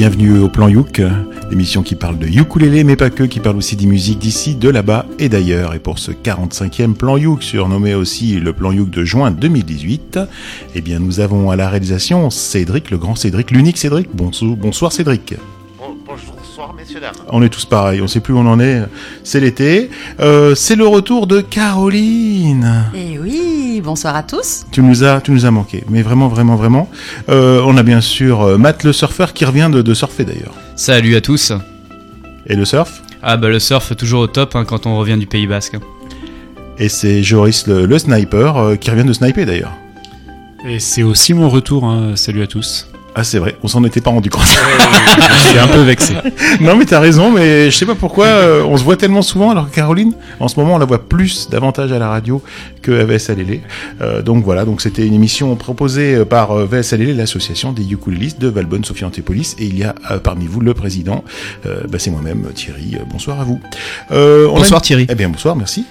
Bienvenue au Plan Youk, l'émission qui parle de ukulélé, mais pas que, qui parle aussi des musiques d'ici, de là-bas et d'ailleurs. Et pour ce 45e Plan Youk, surnommé aussi le Plan Youk de juin 2018, eh bien nous avons à la réalisation Cédric, le grand Cédric, l'unique Cédric. Bonsoir, bonsoir Cédric. Bonsoir messieurs dames. On est tous pareils, on sait plus où on en est. C'est l'été. Euh, c'est le retour de Caroline. Et eh oui, bonsoir à tous. Tu nous as, tu nous as manqué, mais vraiment, vraiment, vraiment. Euh, on a bien sûr euh, Matt le surfeur qui revient de, de surfer d'ailleurs. Salut à tous. Et le surf? Ah bah le surf toujours au top hein, quand on revient du Pays Basque. Et c'est Joris le, sniper euh, qui revient de sniper d'ailleurs. Et c'est aussi mon retour, hein. salut à tous. Ah c'est vrai, on s'en était pas rendu compte. je suis un peu vexé. Non mais t'as raison, mais je sais pas pourquoi euh, on se voit tellement souvent alors que Caroline, en ce moment on la voit plus davantage à la radio que à VSLL. Euh, donc voilà, donc c'était une émission proposée euh, par euh, VSLL, l'association des ukulélistes de Valbonne, Sophie Antépolis, et il y a parmi vous le président, bah, c'est moi-même Thierry. bonsoir à vous. bonsoir Thierry. Eh bien bonsoir, merci.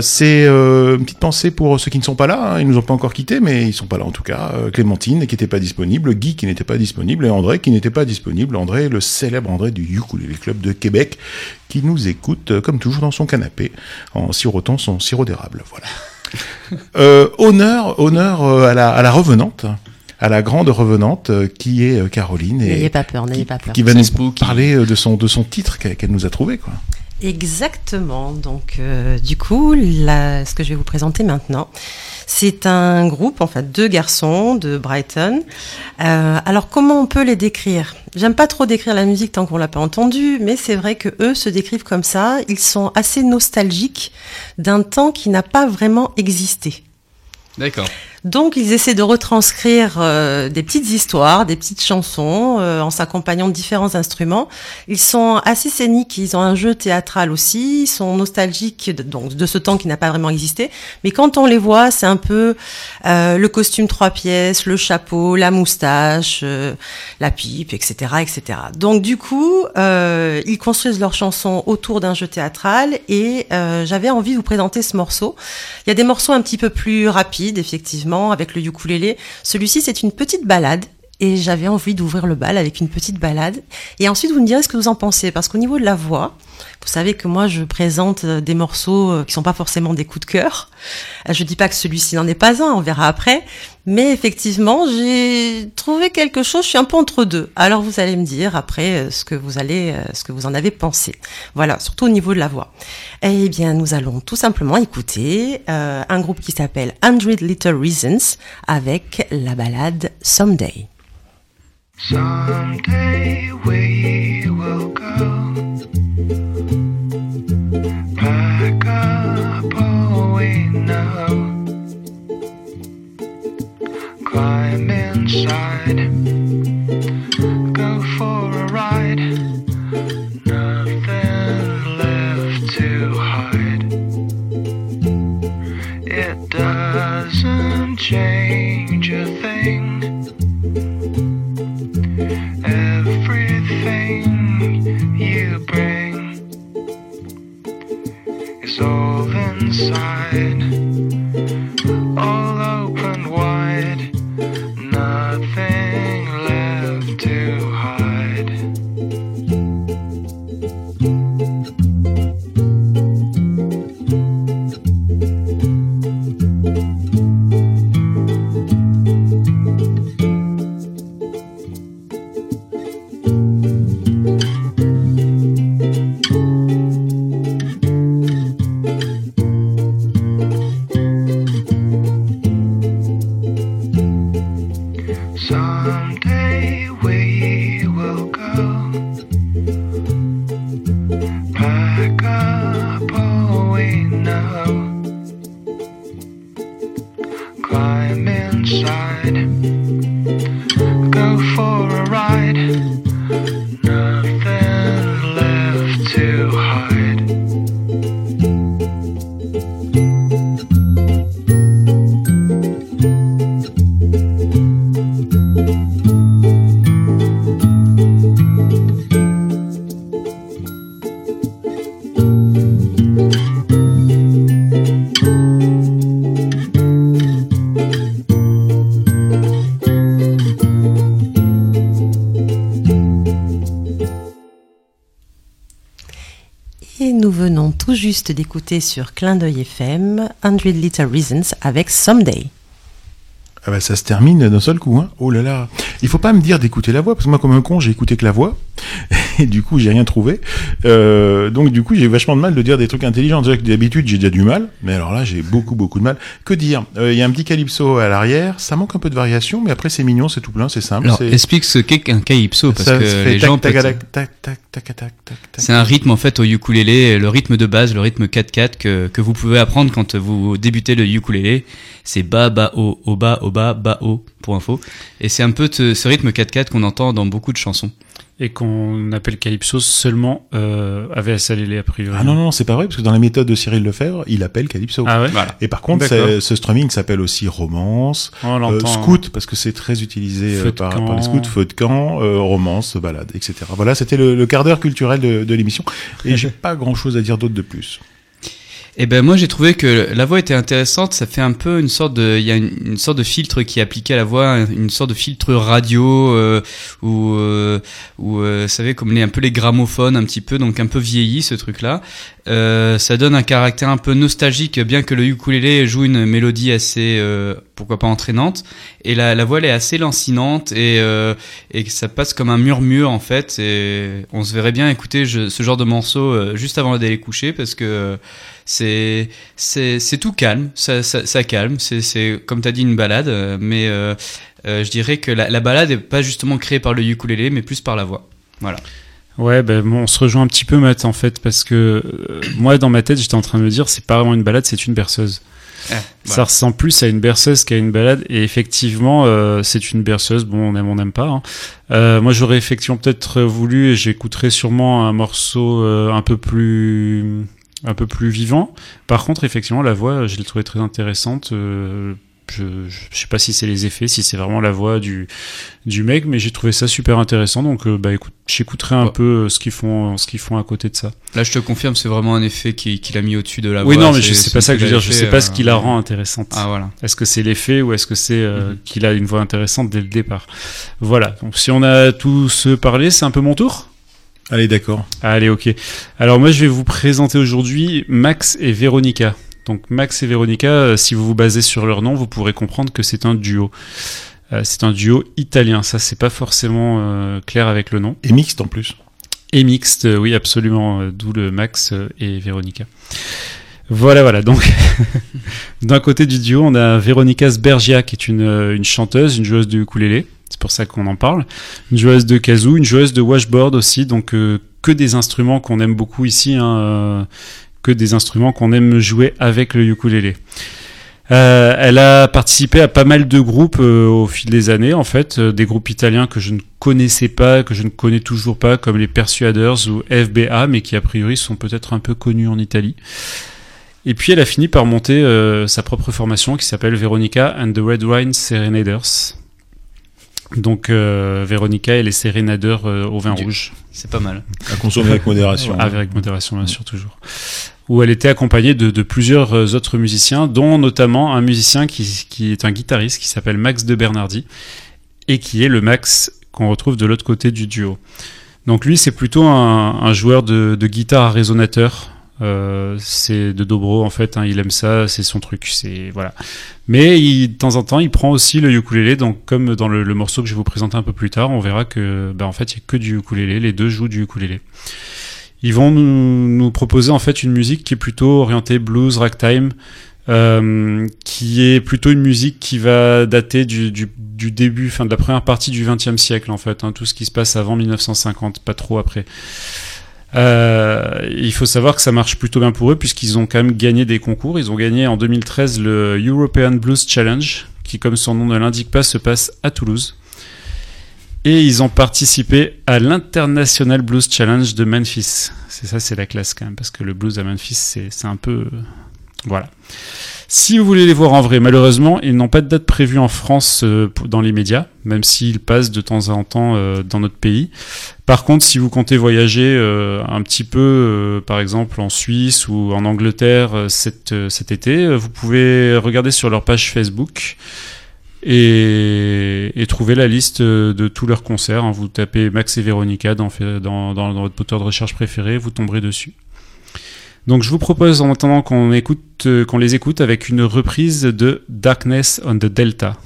c'est une petite pensée pour ceux qui ne sont pas là, hein. ils nous ont pas encore quittés, mais ils sont pas là en tout cas. Clémentine qui n'était pas disponible, Guy qui n'était pas disponible et André qui n'était pas disponible. André, le célèbre André du Ukulele Club de Québec, qui nous écoute euh, comme toujours dans son canapé en sirotant son sirop d'érable. Voilà. Euh, honneur, honneur euh, à la, à la revenante à la grande revenante qui est Caroline. N'ayez pas peur, n'ayez pas peur. Qui va nous parler de son, de son titre qu'elle nous a trouvé. Quoi. Exactement. Donc, du coup, ce que je vais vous présenter maintenant, c'est un groupe, en fait, deux garçons de Brighton. Euh, alors, comment on peut les décrire? J'aime pas trop décrire la musique tant qu'on l'a pas entendue, mais c'est vrai que eux se décrivent comme ça. Ils sont assez nostalgiques d'un temps qui n'a pas vraiment existé. D'accord. Donc ils essaient de retranscrire euh, des petites histoires, des petites chansons euh, en s'accompagnant de différents instruments. Ils sont assez scéniques, ils ont un jeu théâtral aussi, ils sont nostalgiques de, donc de ce temps qui n'a pas vraiment existé. Mais quand on les voit, c'est un peu euh, le costume trois pièces, le chapeau, la moustache, la pipe, etc., etc. Donc du coup, ils construisent leurs chansons autour d'un jeu théâtral et j'avais envie de vous présenter ce morceau. Il y a des morceaux un petit peu plus rapides, effectivement avec le ukulélé. Celui-ci, c'est une petite balade et j'avais envie d'ouvrir le bal avec une petite balade. Et ensuite, vous me direz ce que vous en pensez, parce qu'au niveau de la voix, vous savez que moi, je présente euh, des morceaux euh, qui sont pas forcément des coups de cœur. Euh, je dis pas que celui-ci n'en est pas un, on verra après. Mais effectivement, j'ai trouvé quelque chose. Je suis un peu entre deux. Alors, vous allez me dire après ce que vous allez, ce que vous en avez pensé. Voilà, surtout au niveau de la voix. Eh bien, nous allons tout simplement écouter un groupe qui s'appelle Hundred Little Reasons avec la balade Someday. Someday we will go. Pack up all we know. Climb inside. Go for a ride. Nothing left to hide. It doesn't change a thing. side. Juste d'écouter sur Clin d'œil FM 100 Little Reasons avec Someday. Ah bah ça se termine d'un seul coup, hein. Oh là là. Il faut pas me dire d'écouter la voix, parce que moi, comme un con, j'ai écouté que la voix. Et du coup, j'ai rien trouvé. Euh, donc, du coup, j'ai vachement de mal de dire des trucs intelligents. Déjà que d'habitude, j'ai déjà du mal. Mais alors là, j'ai beaucoup, beaucoup de mal. Que dire? Euh, Il y a un petit calypso à l'arrière. Ça manque un peu de variation, mais après, c'est mignon, c'est tout plein, c'est simple. Alors, explique ce qu'est un calypso, parce ça que fait les tac, gens tac, peut-être- tac, tac, tac, tac, tac, tac, tac. C'est un rythme en fait au ukulélé, le rythme de base, le rythme 4-4 que, que vous pouvez apprendre quand vous débutez le ukulélé. C'est bas, bas, haut, haut, bas, haut, bas, bas, haut, pour info. Et c'est un peu ce rythme 4-4 qu'on entend dans beaucoup de chansons. Et qu'on appelle Calypso seulement euh, avec Salélé a priori. Ah non, non, c'est pas vrai, parce que dans la méthode de Cyril Lefebvre, il appelle calypso. Ah ouais Voilà. Et par contre, ce strumming s'appelle aussi romance, On euh, l'entend. scout, parce que c'est très utilisé euh, Feu de par, camp. par les scouts, feu de camp, euh, romance, balade, etc. Voilà, c'était le, le quart d'heure culturel de, de l'émission. Et j'ai pas grand chose à dire d'autre de plus. Et ben moi j'ai trouvé que la voix était intéressante. Ça fait un peu une sorte de, il y a une, une sorte de filtre qui est appliqué à la voix, une sorte de filtre radio euh, ou euh, ou euh, vous savez comme les un peu les gramophones un petit peu, donc un peu vieilli ce truc là. Euh, ça donne un caractère un peu nostalgique, bien que le ukulélé joue une mélodie assez, euh, pourquoi pas entraînante. Et la, la voix elle est assez lancinante et euh, et ça passe comme un murmure en fait. Et on se verrait bien écouter ce genre de morceau euh, juste avant d'aller coucher parce que euh, c'est tout calme, ça ça, calme. C'est comme t'as dit une balade, mais je dirais que la, la balade est pas justement créée par le ukulélé, mais plus par la voix. Voilà. Ouais, ben on se rejoint un petit peu, Matt, en fait, parce que moi, dans ma tête, j'étais en train de me dire, c'est pas vraiment une balade, c'est une berceuse. Ça ressemble plus à une berceuse qu'à une balade, et effectivement, euh, c'est une berceuse. Bon, on aime, on n'aime pas. hein. Euh, moi, j'aurais effectivement peut-être voulu, et j'écouterais sûrement un morceau euh, un peu plus, un peu plus vivant. Par contre, effectivement, la voix, je l'ai trouvée très intéressante. Euh, je, je, je sais pas si c'est les effets, si c'est vraiment la voix du, du mec, mais j'ai trouvé ça super intéressant. Donc, euh, bah écoute, j'écouterai un Ouais. peu euh, ce qu'ils font, ce qu'ils font à côté de ça. Là, je te confirme, c'est vraiment un effet qui- qu'il a mis au-dessus de la oui, voix. non, mais je sais pas ça que je veux dire. Je sais pas ce qui la euh, rend intéressante. Ah voilà. Est-ce que c'est l'effet ou est-ce que c'est euh, Mhm. qu'il a une voix intéressante dès le départ? Voilà. Donc, si on a tous parlé, c'est un peu mon tour? Allez, d'accord. Allez, ok. Alors moi, je vais vous présenter aujourd'hui Max et Véronica. Donc Max et Véronica, euh, si vous vous basez sur leur nom, vous pourrez comprendre que c'est un duo. Euh, c'est un duo italien. Ça, c'est pas forcément euh, clair avec le nom. Et mixte en plus. Et mixte, euh, oui, absolument. D'où le Max et Véronica. Voilà, voilà. Donc, d'un côté du duo, on a Véronica Sbergia, qui est une, une chanteuse, une joueuse de ukulélé. C'est pour ça qu'on en parle. Une joueuse de kazoo, une joueuse de washboard aussi. Donc, euh, que des instruments qu'on aime beaucoup ici. Hein, que des instruments qu'on aime jouer avec le ukulélé. Euh, elle a participé à pas mal de groupes euh, au fil des années, en fait, euh, des groupes italiens que je ne connaissais pas, que je ne connais toujours pas, comme les Persuaders ou FBA, mais qui a priori sont peut-être un peu connus en Italie. Et puis elle a fini par monter sa propre formation qui s'appelle Veronica and the Red Wine Serenaders. Donc euh, Veronica et les Serenaders euh, au vin Du- rouge. C'est pas mal. À consommer avec modération. Ouais, avec modération, bien sûr, toujours. Où elle était accompagnée de, de plusieurs euh, autres musiciens, dont notamment un musicien qui, qui est un guitariste qui s'appelle Max de Bernardi, et qui est le Max qu'on retrouve de l'autre côté du duo. Donc lui, c'est plutôt un, un joueur de, de guitare à résonateur. Euh, c'est de dobro en fait, hein, il aime ça, c'est son truc, c'est voilà. Mais il, de temps en temps, il prend aussi le ukulélé. Donc comme dans le, morceau que je vais vous présenter un peu plus tard, on verra que bah, en fait, il y a que du ukulélé. Les deux jouent du ukulélé. Ils vont nous, nous proposer en fait une musique qui est plutôt orientée blues, ragtime, euh, qui est plutôt une musique qui va dater du, du, du début, enfin de la première partie du XXe siècle en fait, hein, tout ce qui se passe avant 1950, pas trop après. Euh, il faut savoir que ça marche plutôt bien pour eux puisqu'ils ont quand même gagné des concours. Ils ont gagné en 2013 le European Blues Challenge, qui comme son nom ne l'indique pas se passe à Toulouse. Et ils ont participé à l'International Blues Challenge de Memphis. C'est ça, c'est la classe quand même, parce que le blues à Memphis, c'est un peu... Voilà. Si vous voulez les voir en vrai, malheureusement, ils n'ont pas de date prévue en France euh, dans les médias, même s'ils passent de temps en temps euh, dans notre pays. Par contre, si vous comptez voyager euh, un petit peu, par exemple en Suisse ou en Angleterre cet, été, vous pouvez regarder sur leur page Facebook et, trouver la liste de tous leurs concerts. hein. Vous tapez Max et Véronica dans, dans votre moteur de recherche préféré, vous tomberez dessus. Donc je vous propose en attendant qu'on écoute, euh, qu'on les écoute avec une reprise de Darkness on the Delta.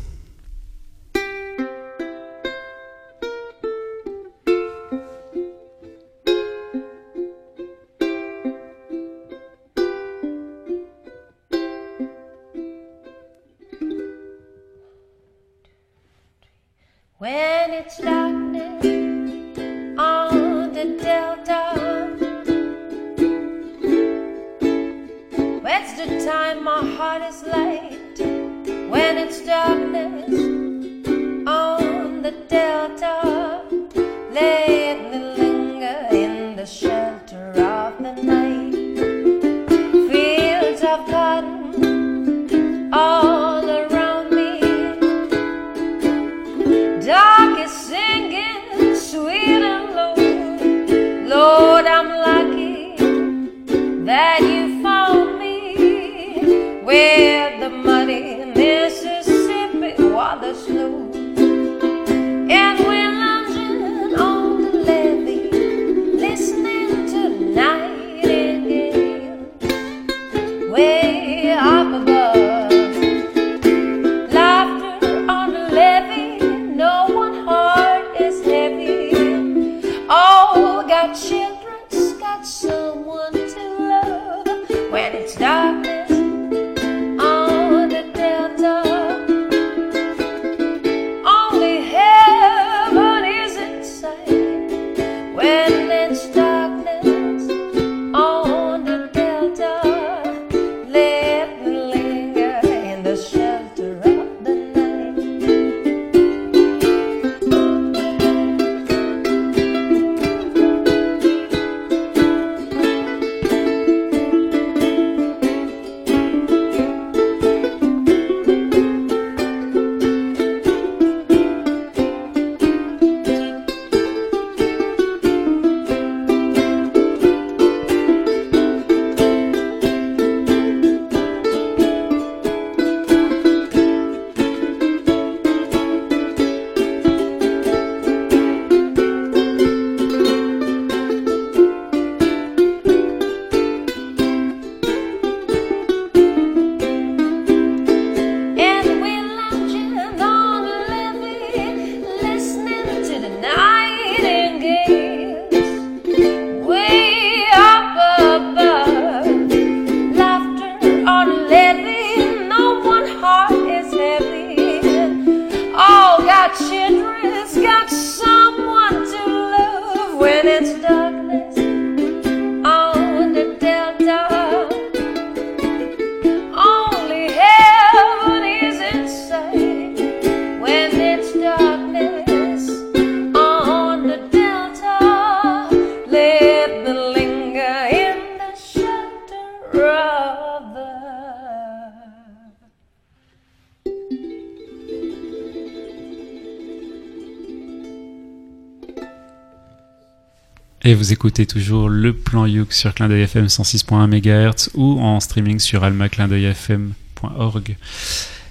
Et vous écoutez toujours le plan Youk sur Clin d'œil FM 106.1 MHz ou en streaming sur almaclindeuilfm.org.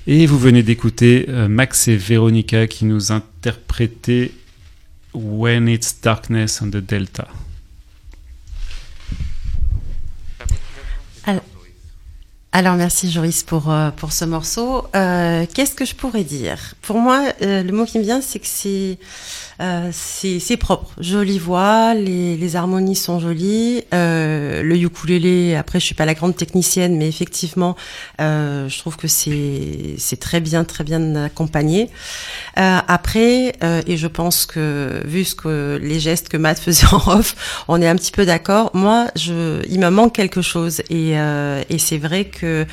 Et vous venez d'écouter euh, Max et Véronica qui nous interprétaient When It's Darkness on the Delta. Alors merci Joris pour, euh, pour ce morceau. Euh, Qu'est-ce que je pourrais dire? Pour moi, le mot qui me vient, c'est que c'est euh, c'est propre, jolie voix, les, les harmonies sont jolies. Euh, le ukulélé, après je suis pas la grande technicienne, mais effectivement, euh, je trouve que c'est très bien, très bien accompagné. Euh, après, euh, et je pense que vu ce que les gestes que Matt faisait en off, on est un petit peu d'accord. Moi, je, il me manque quelque chose, et, et c'est vrai que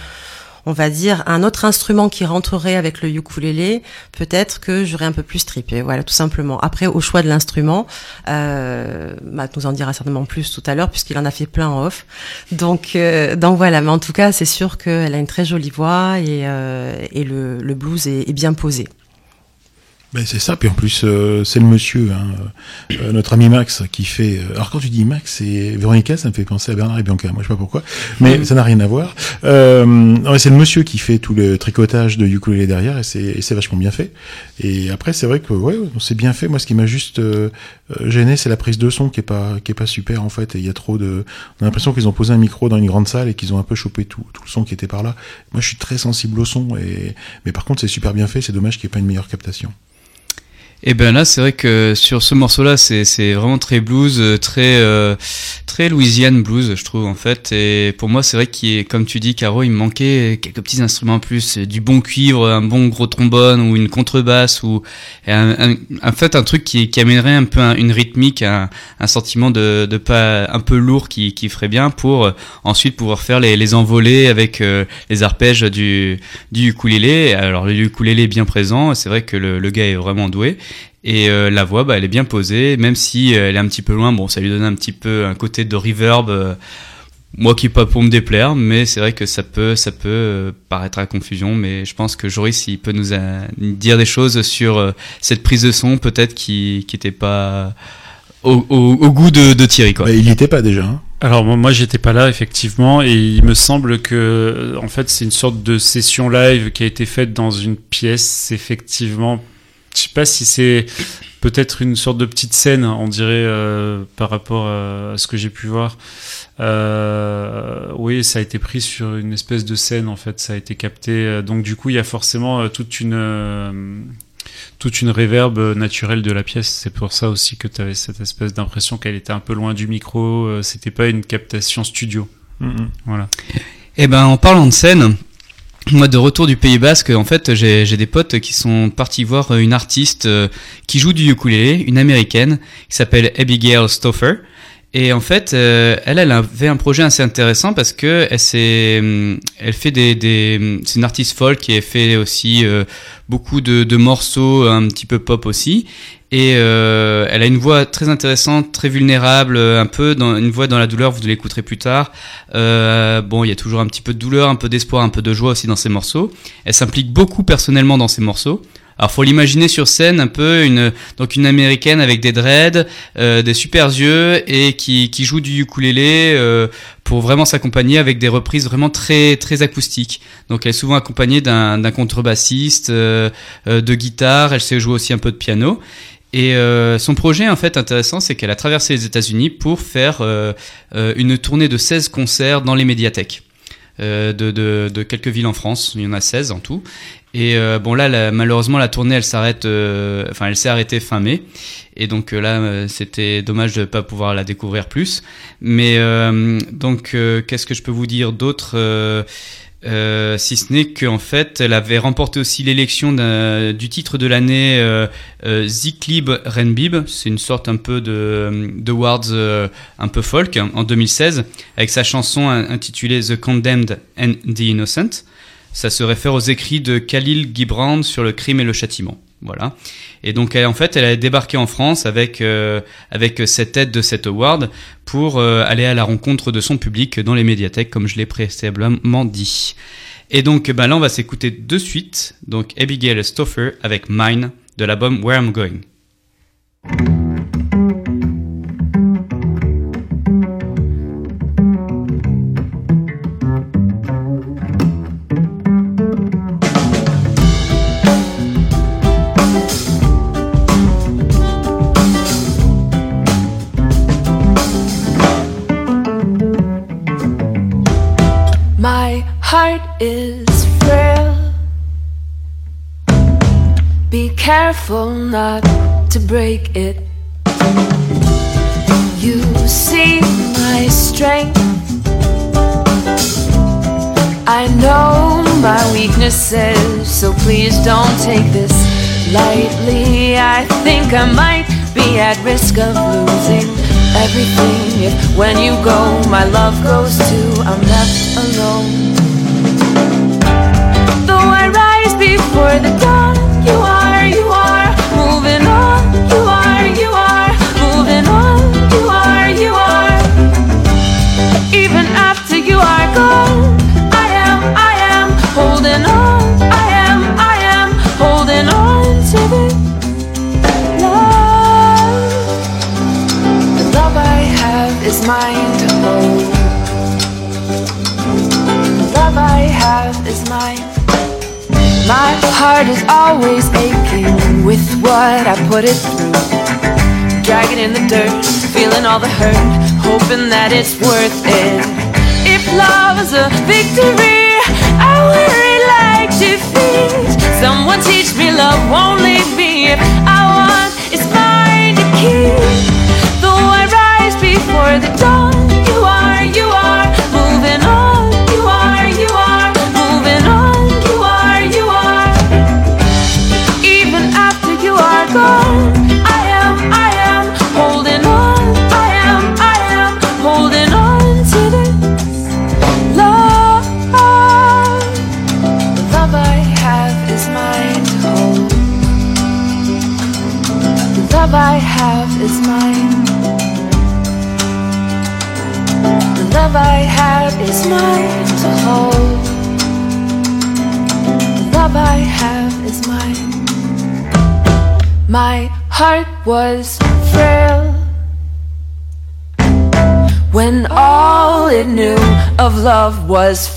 on va dire un autre instrument qui rentrerait avec le ukulélé, peut-être que j'aurais un peu plus trippé. Voilà, tout simplement. Après, au choix de l'instrument, euh, Matt nous en dira certainement plus tout à l'heure puisqu'il en a fait plein en off. Donc, euh, donc voilà. Mais en tout cas, c'est sûr qu'elle a une très jolie voix et, euh, et le, blues est bien posé. Ben, c'est ça, puis en plus euh, c'est le monsieur, hein, euh, notre ami Max, qui fait. euh, alors quand tu dis Max et Véronica, ça me fait penser à Bernard et Bianca. Moi je sais pas pourquoi, mais ça n'a rien à voir. Euh, c'est le monsieur qui fait tout le tricotage de ukulélé derrière et c'est et c'est vachement bien fait. Et après c'est vrai que ouais, c'est bien fait. Moi ce qui m'a juste euh, euh, gêné, c'est la prise de son qui est pas qui est pas super en fait. Et il y a trop de. On a l'impression qu'ils ont posé un micro dans une grande salle et qu'ils ont un peu chopé tout tout le son qui était par là. Moi je suis très sensible au son et mais par contre c'est super bien fait. C'est dommage qu'il n'y ait pas une meilleure captation. Et ben là, c'est vrai que sur ce morceau-là, c'est vraiment très blues, euh, très euh, très Louisiane blues, je trouve en fait. Et pour moi, c'est vrai qu'il comme tu dis, Caro, il me manquait quelques petits instruments en plus, du bon cuivre, un bon gros trombone ou une contrebasse ou un, un- en fait un truc qui, qui amènerait un peu un- une rythmique, un, un sentiment de, de pas un peu lourd qui, qui ferait bien pour euh, ensuite pouvoir faire les, les envolées avec euh, les arpèges du du ukulélé. Alors le ukulélé est bien présent, c'est vrai que le, le gars est vraiment doué. Et euh, la voix, bah, elle est bien posée, même si euh, elle est un petit peu loin. Bon, ça lui donne un petit peu un côté de reverb. euh, moi qui pas pour me déplaire, mais c'est vrai que ça peut, ça peut paraître à confusion. Mais je pense que Joris, il peut nous dire des choses sur cette prise de son, peut-être qui, qui était pas au, au, au goût de, de Thierry, quoi. Bah, il n'y était pas déjà. Hein. Alors moi, j'étais pas là effectivement et il me semble que en fait c'est une sorte de session live qui a été faite dans une pièce effectivement. Je sais pas si c'est peut-être une sorte de petite scène, on dirait euh, par rapport à, à ce que j'ai pu voir. Euh, oui, ça a été pris sur une espèce de scène en fait, ça a été capté. Euh, Donc du coup il y a forcément euh, toute une euh, toute une réverbe naturelle de la pièce. C'est pour ça aussi que tu avais cette espèce d'impression qu'elle était un peu loin du micro. euh, C'était pas une captation studio. Voilà. Eh ben, en parlant de scène, moi, de retour du Pays Basque, en fait, j'ai des potes qui sont partis voir une artiste euh, qui joue du ukulélé, une américaine, qui s'appelle Abigail Stoffer. Et en fait, euh, elle, elle avait un projet assez intéressant parce que elle, hum, fait des, des c'est une artiste folk qui a fait aussi euh, beaucoup de, morceaux un petit peu pop aussi. Et euh, elle a une voix très intéressante, très vulnérable, un peu une voix dans la douleur. Vous l'écouterez plus tard. Bon, il y a toujours un petit peu de douleur, un peu d'espoir, un peu de joie aussi dans ses morceaux. Elle s'implique beaucoup personnellement dans ses morceaux. Alors faut l'imaginer sur scène un peu une donc une américaine avec des dreads, euh, des super yeux et qui, qui joue du ukulélé euh, pour vraiment s'accompagner avec des reprises vraiment très très acoustiques. Donc elle est souvent accompagnée d'un contrebassiste, euh, euh, de guitare. Elle sait jouer aussi un peu de piano. Et euh, son projet en fait intéressant, c'est qu'elle a traversé les États-Unis pour faire euh, euh, une tournée de 16 concerts dans les médiathèques. Euh, de, de, de quelques villes en France, il y en a 16 en tout. Et euh, bon là, la- malheureusement, la tournée, elle s'arrête, euh, enfin, elle s'est arrêtée fin mai. Et donc là, c'était dommage de pas pouvoir la découvrir plus. Mais donc, qu'est-ce que je peux vous dire d'autre euh, si ce n'est qu'en fait, elle avait remporté aussi l'élection du titre de l'année euh, euh, Ziklib Renbib. C'est une sorte un peu de, de awards euh, un peu folk hein, en 2016 avec sa chanson in- intitulée The Condemned and the Innocent. Ça se réfère aux écrits de Khalil Gibran sur le crime et le châtiment. Voilà. Et donc, en fait, elle a débarqué en France avec euh, cette aide de cet award pour euh, aller à la rencontre de son public dans les médiathèques, comme je l'ai précédemment dit. Et donc, ben là, on va s'écouter de suite. Donc, Abigail Stoffer avec Mine de l'album Where I'm Going. Heart is frail. Be careful not to break it. You see my strength. I know my weaknesses, so please don't take this lightly. I think I might be at risk of losing everything if when you go, my love goes too. I'm left alone. I rise before the dawn. You are, you are moving on. You are, you are moving on. You are, you are. Even after you are gone, I am, I am holding on. I am, I am holding on to the love. The love I have is mine. My heart is always aching with what I put it through. Dragging in the dirt, feeling all the hurt, hoping that it's worth it. If love is a victory, I worry like. Someone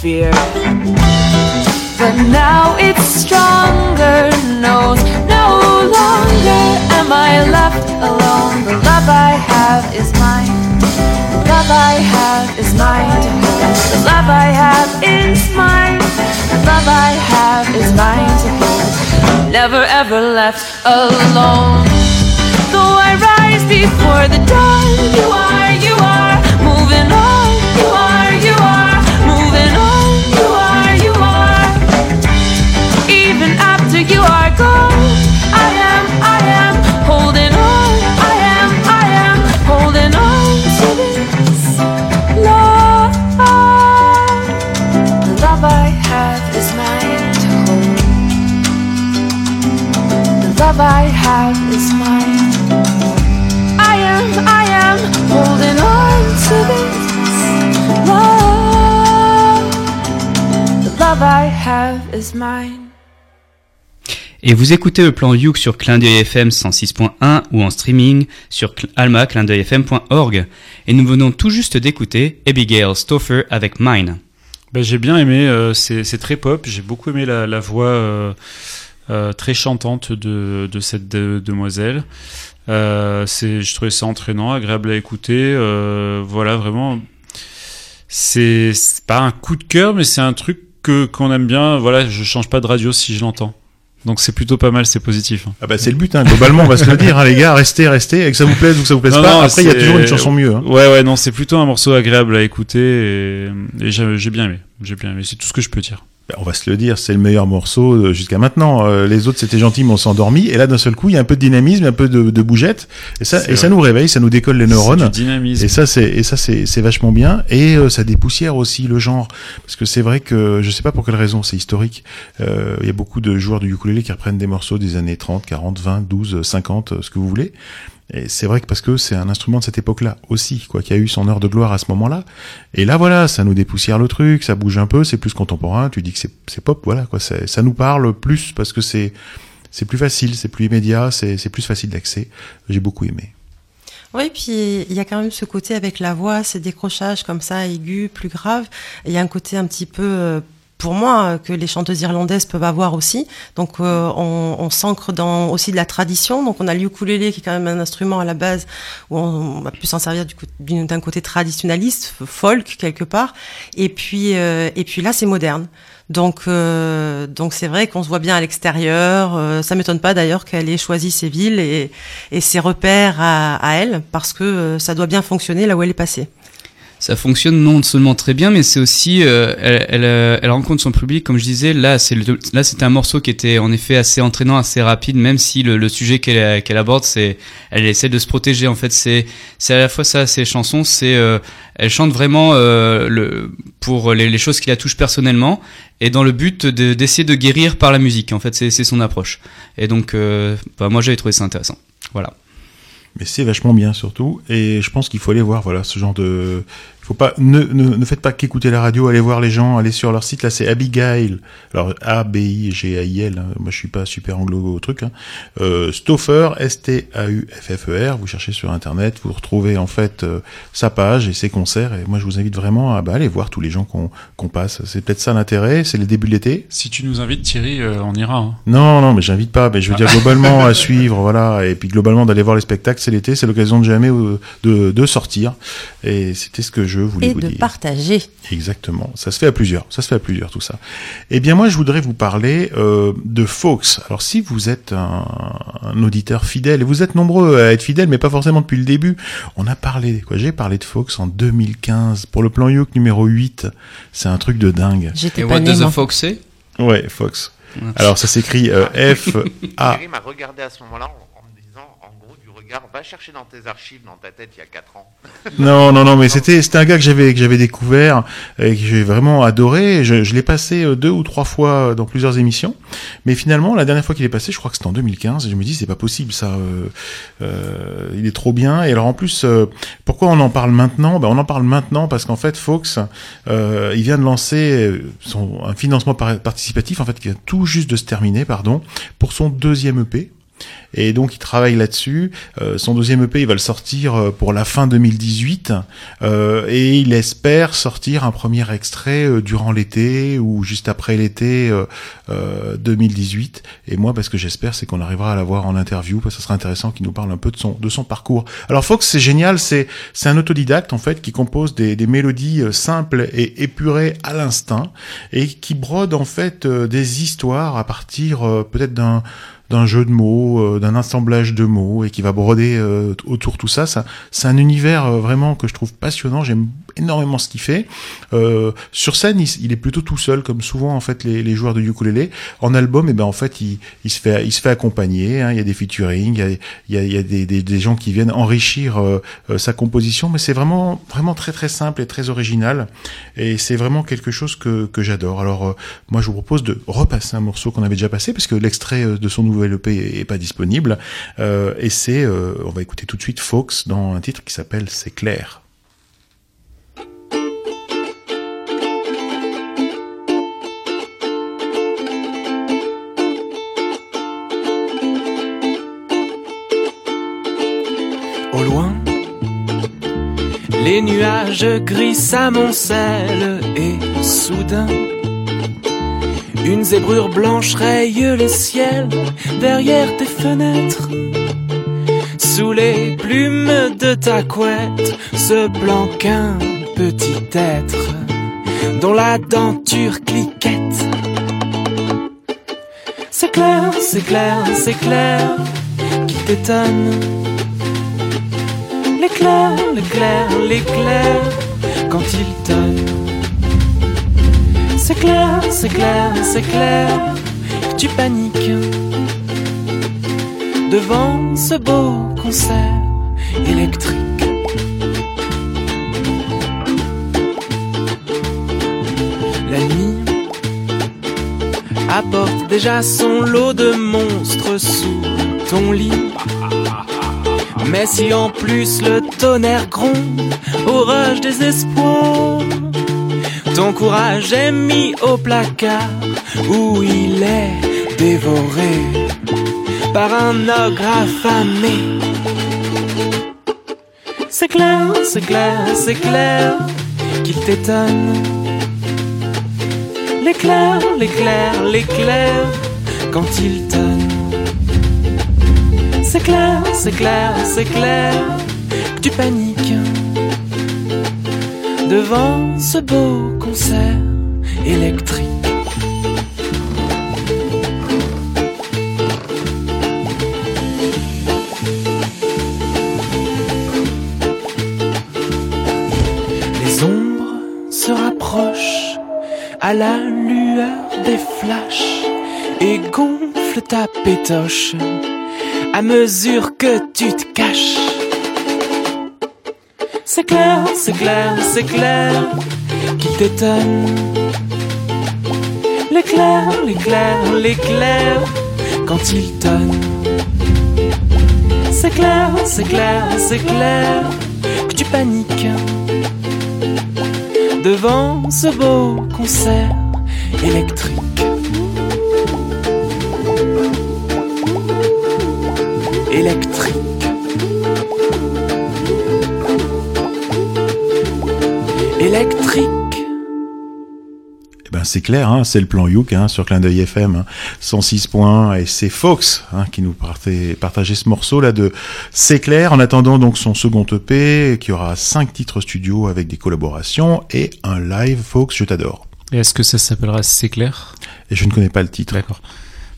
fear. But now it's stronger, knows no longer am I left alone. The love I have is mine. The love I have is mine. The love I have is mine. The love I have is mine to hold. Never ever left alone. Though I rise before the dawn, you are, you are Et vous écoutez le plan Youk sur Clin d'œil FM 106.1 ou en streaming sur cl- alma-clindeuilfm.org. Et nous venons tout juste d'écouter Abigail Stoffer avec Mine. Ben, j'ai bien aimé, euh, c'est très pop, j'ai beaucoup aimé la, la voix euh, euh, très chantante de, de cette de- demoiselle. Euh, c'est, je trouvais ça entraînant, agréable à écouter. euh, voilà, vraiment, c'est pas un coup de cœur, mais c'est un truc que qu'on aime bien. Voilà, je change pas de radio si je l'entends. Donc c'est plutôt pas mal, c'est positif. hein. Ah bah c'est le but, hein. globalement, on va se le dire, hein, les gars, restez, restez, et que ça vous plaise ou que ça vous plaise Non, pas. non, Après, il y a toujours une chanson mieux. Hein. Ouais, ouais, non, c'est plutôt un morceau agréable à écouter et, et j'ai j'ai bien aimé. J'ai bien aimé, c'est tout ce que je peux dire. Bah, on va se le dire, c'est le meilleur morceau euh, jusqu'à maintenant. Euh, les autres, c'était gentil, mais on s'est endormi. Et là, d'un seul coup, il y a un peu de dynamisme, un peu de, de bougette. Et ça, et ça nous réveille, ça nous décolle les neurones. du dynamisme. Et ça, c'est et ça, c'est c'est vachement bien. Et euh, ça dépoussière aussi le genre, parce que c'est vrai que je sais pas pour quelle raison, c'est historique. Euh, Il y a beaucoup de joueurs du ukulélé qui reprennent des morceaux des années 30, 40, 20, 12, 50, euh, ce que vous voulez. Et c'est vrai que parce que c'est un instrument de cette époque-là aussi, quoi, qui a eu son heure de gloire à ce moment-là. Et là, voilà, ça nous dépoussière le truc, ça bouge un peu, c'est plus contemporain. Tu dis que c'est pop, voilà, quoi. Ça nous parle plus parce que c'est c'est plus facile, c'est plus immédiat, c'est c'est plus facile d'accès. J'ai beaucoup aimé. Oui, puis il y a quand même ce côté avec la voix, ces décrochages comme ça, aigus, plus graves. Il y a un côté un petit peu, euh, pour moi, euh, que les chanteuses irlandaises peuvent avoir aussi. Donc euh, on, on s'ancre dans aussi de la tradition. Donc on a le ukulélé qui est quand même un instrument à la base où on, on a pu s'en servir d'un côté traditionnaliste, folk quelque part. Et puis euh, et puis là c'est moderne. Donc euh, donc c'est vrai qu'on se voit bien à l'extérieur. Euh, ça m'étonne pas d'ailleurs qu'elle ait choisi ces villes et, et ses repères à, à elle parce que euh, ça doit bien fonctionner là où elle est passée. Ça fonctionne non seulement très bien, mais c'est aussi, euh, elle, elle, euh, elle rencontre son public, comme je disais. Là, c'est là, c'était un morceau qui était en effet assez entraînant, assez rapide, même si le, le sujet qu'elle qu'elle aborde, c'est, elle essaie de se protéger. En fait, c'est, c'est à la fois ça, ses chansons, c'est, euh, elle chante vraiment euh, le, pour les, les choses qui la touchent personnellement, et dans le but de- d'essayer de guérir par la musique. En fait, c'est, c'est son approche. Et donc, euh, bah, moi, j'avais trouvé ça intéressant. Voilà. Mais c'est vachement bien surtout, et je pense qu'il faut aller voir voilà ce genre de, faut pas ne, ne, ne faites pas qu'écouter la radio, allez voir les gens, allez sur leur site. Là, c'est Abigail. Alors A B I G A I L. hein. Moi, je suis pas super anglo au truc. Hein. Euh, Stauffer, S T A U F F E R. Vous cherchez sur internet, vous retrouvez en fait euh, sa page et ses concerts. Et moi, je vous invite vraiment à bah, aller voir tous les gens qu'on qu'on passe. C'est peut-être ça l'intérêt. C'est le début de l'été. Si tu nous invites, Thierry, euh, on ira. hein. Non, non, mais j'invite pas. Mais je veux dire globalement à suivre, voilà. Et puis globalement d'aller voir les spectacles, c'est l'été, c'est l'occasion de jamais euh, de, de sortir. Et c'était ce que je voulais Et vous de dire. partager. Exactement. Ça se fait à plusieurs. Ça se fait à plusieurs, tout ça. Eh bien, moi, je voudrais vous parler euh, de Fox. Alors, si vous êtes un, un auditeur fidèle, et vous êtes nombreux à être fidèles, mais pas forcément depuis le début, on a parlé, quoi. J'ai parlé de Fox en 2015 pour le plan Yoke numéro 8. C'est un truc de dingue. J'étais Et pas what née, does moi. the fox say? Ouais, Fox. Alors, ça s'écrit euh, F A Thierry m'a regardé à ce moment-là en, en me disant, en gros, du regard, va chercher dans tes archives, dans ta tête, il y a 4 ans. Non, non, non, mais c'était c'était un gars que j'avais que j'avais découvert et que j'ai vraiment adoré. Je, je l'ai passé euh, deux ou trois fois dans plusieurs émissions, mais finalement la dernière fois qu'il est passé, je crois que c'était en 2015. Et je me dis c'est pas possible ça. euh, euh, il est trop bien. Et alors en plus, euh, pourquoi on en parle maintenant? Ben on en parle maintenant parce qu'en fait Fox, euh, il vient de lancer euh, son un financement par- participatif en fait qui vient tout juste de se terminer, pardon, pour son deuxième EP. Et donc il travaille là-dessus. Euh, son deuxième EP, il va le sortir euh, pour la fin 2018, euh, et il espère sortir un premier extrait durant l'été ou juste après l'été euh, euh, 2018. Et moi, parce que j'espère, c'est qu'on arrivera à l'avoir en interview, parce que ce sera intéressant qu'il nous parle un peu de son de son parcours. Alors Fox, c'est génial, c'est un autodidacte en fait qui compose des, des mélodies simples et épurées à l'instinct et qui brode en fait des histoires à partir peut-être d'un d'un jeu de mots, euh, d'un assemblage de mots et qui va broder euh, autour tout ça. ça c'est un univers euh, vraiment que je trouve passionnant. J'aime énormément ce qu'il fait. Sur scène, il, il est plutôt tout seul, comme souvent en fait les, les joueurs de ukulélé. En album, et ben en fait, il, il se fait, il se fait accompagner. hein. Il y a des featuring, il y a, il y a, il y a des, des, des gens qui viennent enrichir sa composition. Mais c'est vraiment, vraiment très très simple et très original. Et c'est vraiment quelque chose que, que j'adore. Alors moi, je vous propose de repasser un morceau qu'on avait déjà passé parce que l'extrait de son nouvel Est, est pas disponible. Euh, et c'est, euh, on va écouter tout de suite Fox dans un titre qui s'appelle C'est clair. Au loin, les nuages gris s'amoncellent et soudain, une zébrure blanche raye le ciel derrière tes fenêtres. Sous les plumes de ta couette se planque un petit être dont la denture cliquette. C'est clair, c'est clair, c'est clair, qui t'étonne. L'éclair, l'éclair, l'éclair, quand il tonne. C'est clair, c'est clair, c'est clair, tu paniques devant ce beau concert électrique. La nuit apporte déjà son lot de monstres sous ton lit. Mais si en plus le tonnerre gronde des espoirs, ton courage est mis au placard où il est dévoré par un ogre affamé. C'est clair, c'est clair, c'est clair qu'il t'étonne. L'éclair, l'éclair, l'éclair quand il tonne. C'est clair, c'est clair, c'est clair que tu paniques devant ce beau concert électrique. Les ombres se rapprochent à la lueur des flashs et gonflent ta pétoche à mesure que tu te caches. C'est clair, c'est clair, c'est clair qu'il t'étonne. L'éclair, l'éclair, l'éclair quand il tonne. C'est clair, c'est clair, c'est clair que tu paniques devant ce beau concert électrique. Électrique. Électrique. Eh ben c'est clair, hein, c'est le plan Youk hein, sur Clin d'œil FM, hein, 106 points, et c'est Fox hein, qui nous partait- partageait ce morceau là de C'est clair. En attendant donc son second EP, qui aura cinq titres studio avec des collaborations et un live Fox, je t'adore. Et est-ce que ça s'appellera C'est clair? Et je ne connais pas le titre. D'accord.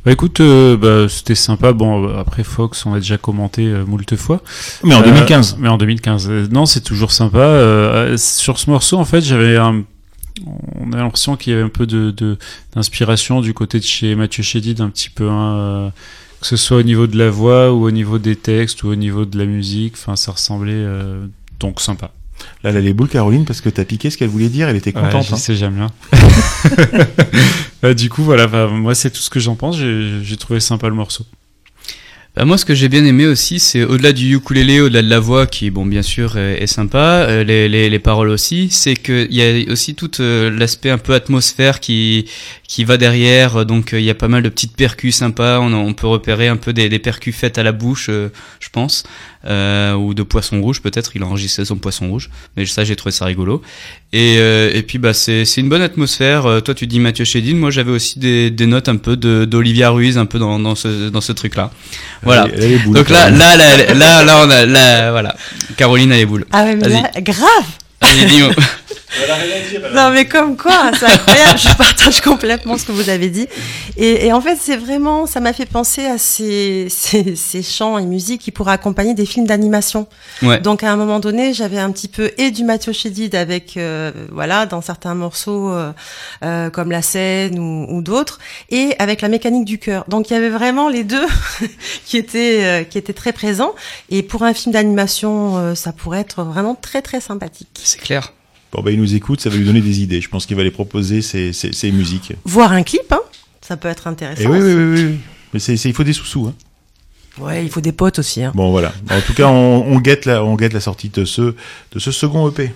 Bah écoute, euh, bah, c'était sympa. Bon, euh, après Fox, on a déjà commenté euh, moult fois. Mais en Euh, 2015. Mais en 2015. Euh, Non, c'est toujours sympa. Euh, euh, sur ce morceau, en fait, j'avais un... On a l'impression qu'il y avait un peu de de- d'inspiration du côté de chez Mathieu Chédid, un petit peu, hein, euh, que ce soit au niveau de la voix ou au niveau des textes ou au niveau de la musique. Enfin, ça ressemblait euh, donc sympa. Là, elle a les boules, Caroline, parce que t'as piqué ce qu'elle voulait dire, elle était Ouais, contente. je hein. sais, j'aime bien. Bah, du coup, voilà, bah, moi, c'est tout ce que j'en pense. J'ai trouvé sympa le morceau. Bah, moi, ce que j'ai bien aimé aussi, c'est au-delà du ukulélé, au-delà de la voix, qui, bon, bien sûr, est, est sympa, euh, les, les, les paroles aussi, c'est qu'il y a aussi tout euh, l'aspect un peu atmosphère qui, qui va derrière. Donc, euh, il y a pas mal de petites percus sympas. On, on peut repérer un peu des, des percus faites à la bouche, euh, je pense, euh, ou de poisson rouge, peut-être. Il a enregistré son poisson rouge. Mais ça, j'ai trouvé ça rigolo. Et, euh, et puis, bah, c'est c'est une bonne atmosphère. Euh, toi, tu dis Mathieu Chédine. Moi, j'avais aussi des, des notes un peu de- d'Olivia Ruiz, un peu dans, dans ce, dans ce truc-là. Voilà. Elle boules, Donc là, là, là, là, là, on a, là, voilà. Caroline a les boules. Ah ouais, mais là, grave dis-moi. Non mais comme quoi, c'est incroyable, je partage complètement ce que vous avez dit. Et, et en fait, c'est vraiment, ça m'a fait penser à ces, ces, ces chants et musiques qui pourraient accompagner des films d'animation. Ouais. Donc à un moment donné, j'avais un petit peu et du Mathieu Chédid avec, euh, voilà, dans certains morceaux euh, euh, comme La scène ou, ou d'autres, et avec la mécanique du cœur. Donc il y avait vraiment les deux qui étaient euh, qui étaient très présents. Et pour un film d'animation, euh, ça pourrait être vraiment très très sympathique. C'est clair. Bon, bah, il nous écoute, ça va lui donner des idées. Je pense qu'il va les proposer, ces, ces, ces musiques. Voir un clip, hein, ça peut être intéressant. Et oui, oui, oui, oui. Mais c'est, il faut des sous-sous. Hein. Ouais, il faut des potes aussi. Hein. Bon, voilà. En tout cas, on, on, guette la, on guette la sortie de ce, de ce second EP.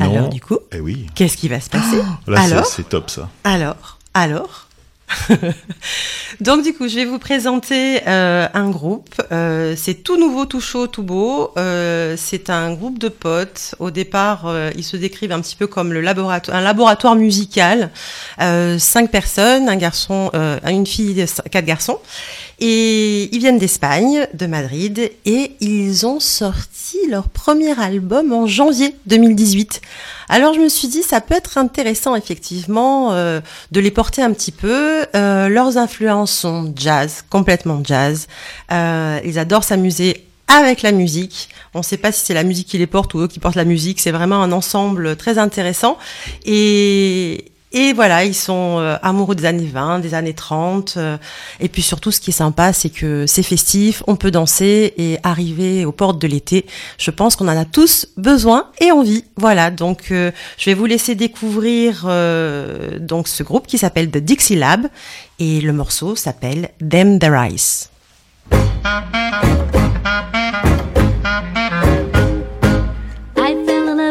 Alors du coup, Eh oui. qu'est-ce qui va se passer? Là, c'est, Alors? c'est top, ça. Alors, alors? Donc du coup, je vais vous présenter euh, un groupe. Euh, c'est tout nouveau, tout chaud, tout beau. Euh, c'est un groupe de potes. Au départ, ils se décrivent un petit peu comme le un laboratoire musical. Cinq personnes, un garçon, une fille, quatre garçons. Et ils viennent d'Espagne, de Madrid, et ils ont sorti leur premier album en janvier 2018. Alors je me suis dit, ça peut être intéressant effectivement euh, de les porter un petit peu. Euh, leurs influences sont jazz, complètement jazz. Euh, ils adorent s'amuser avec la musique. On ne sait pas si c'est la musique qui les porte ou eux qui portent la musique. C'est vraiment un ensemble très intéressant. Et, et voilà, ils sont euh, amoureux des années 20, des années 30. euh, et puis surtout, ce qui est sympa, c'est que c'est festif, on peut danser et arriver aux portes de l'été. Je pense qu'on en a tous besoin et envie. Voilà, donc euh, je vais vous laisser découvrir donc ce groupe qui s'appelle The Dixie Lab et le morceau s'appelle Them the Rice.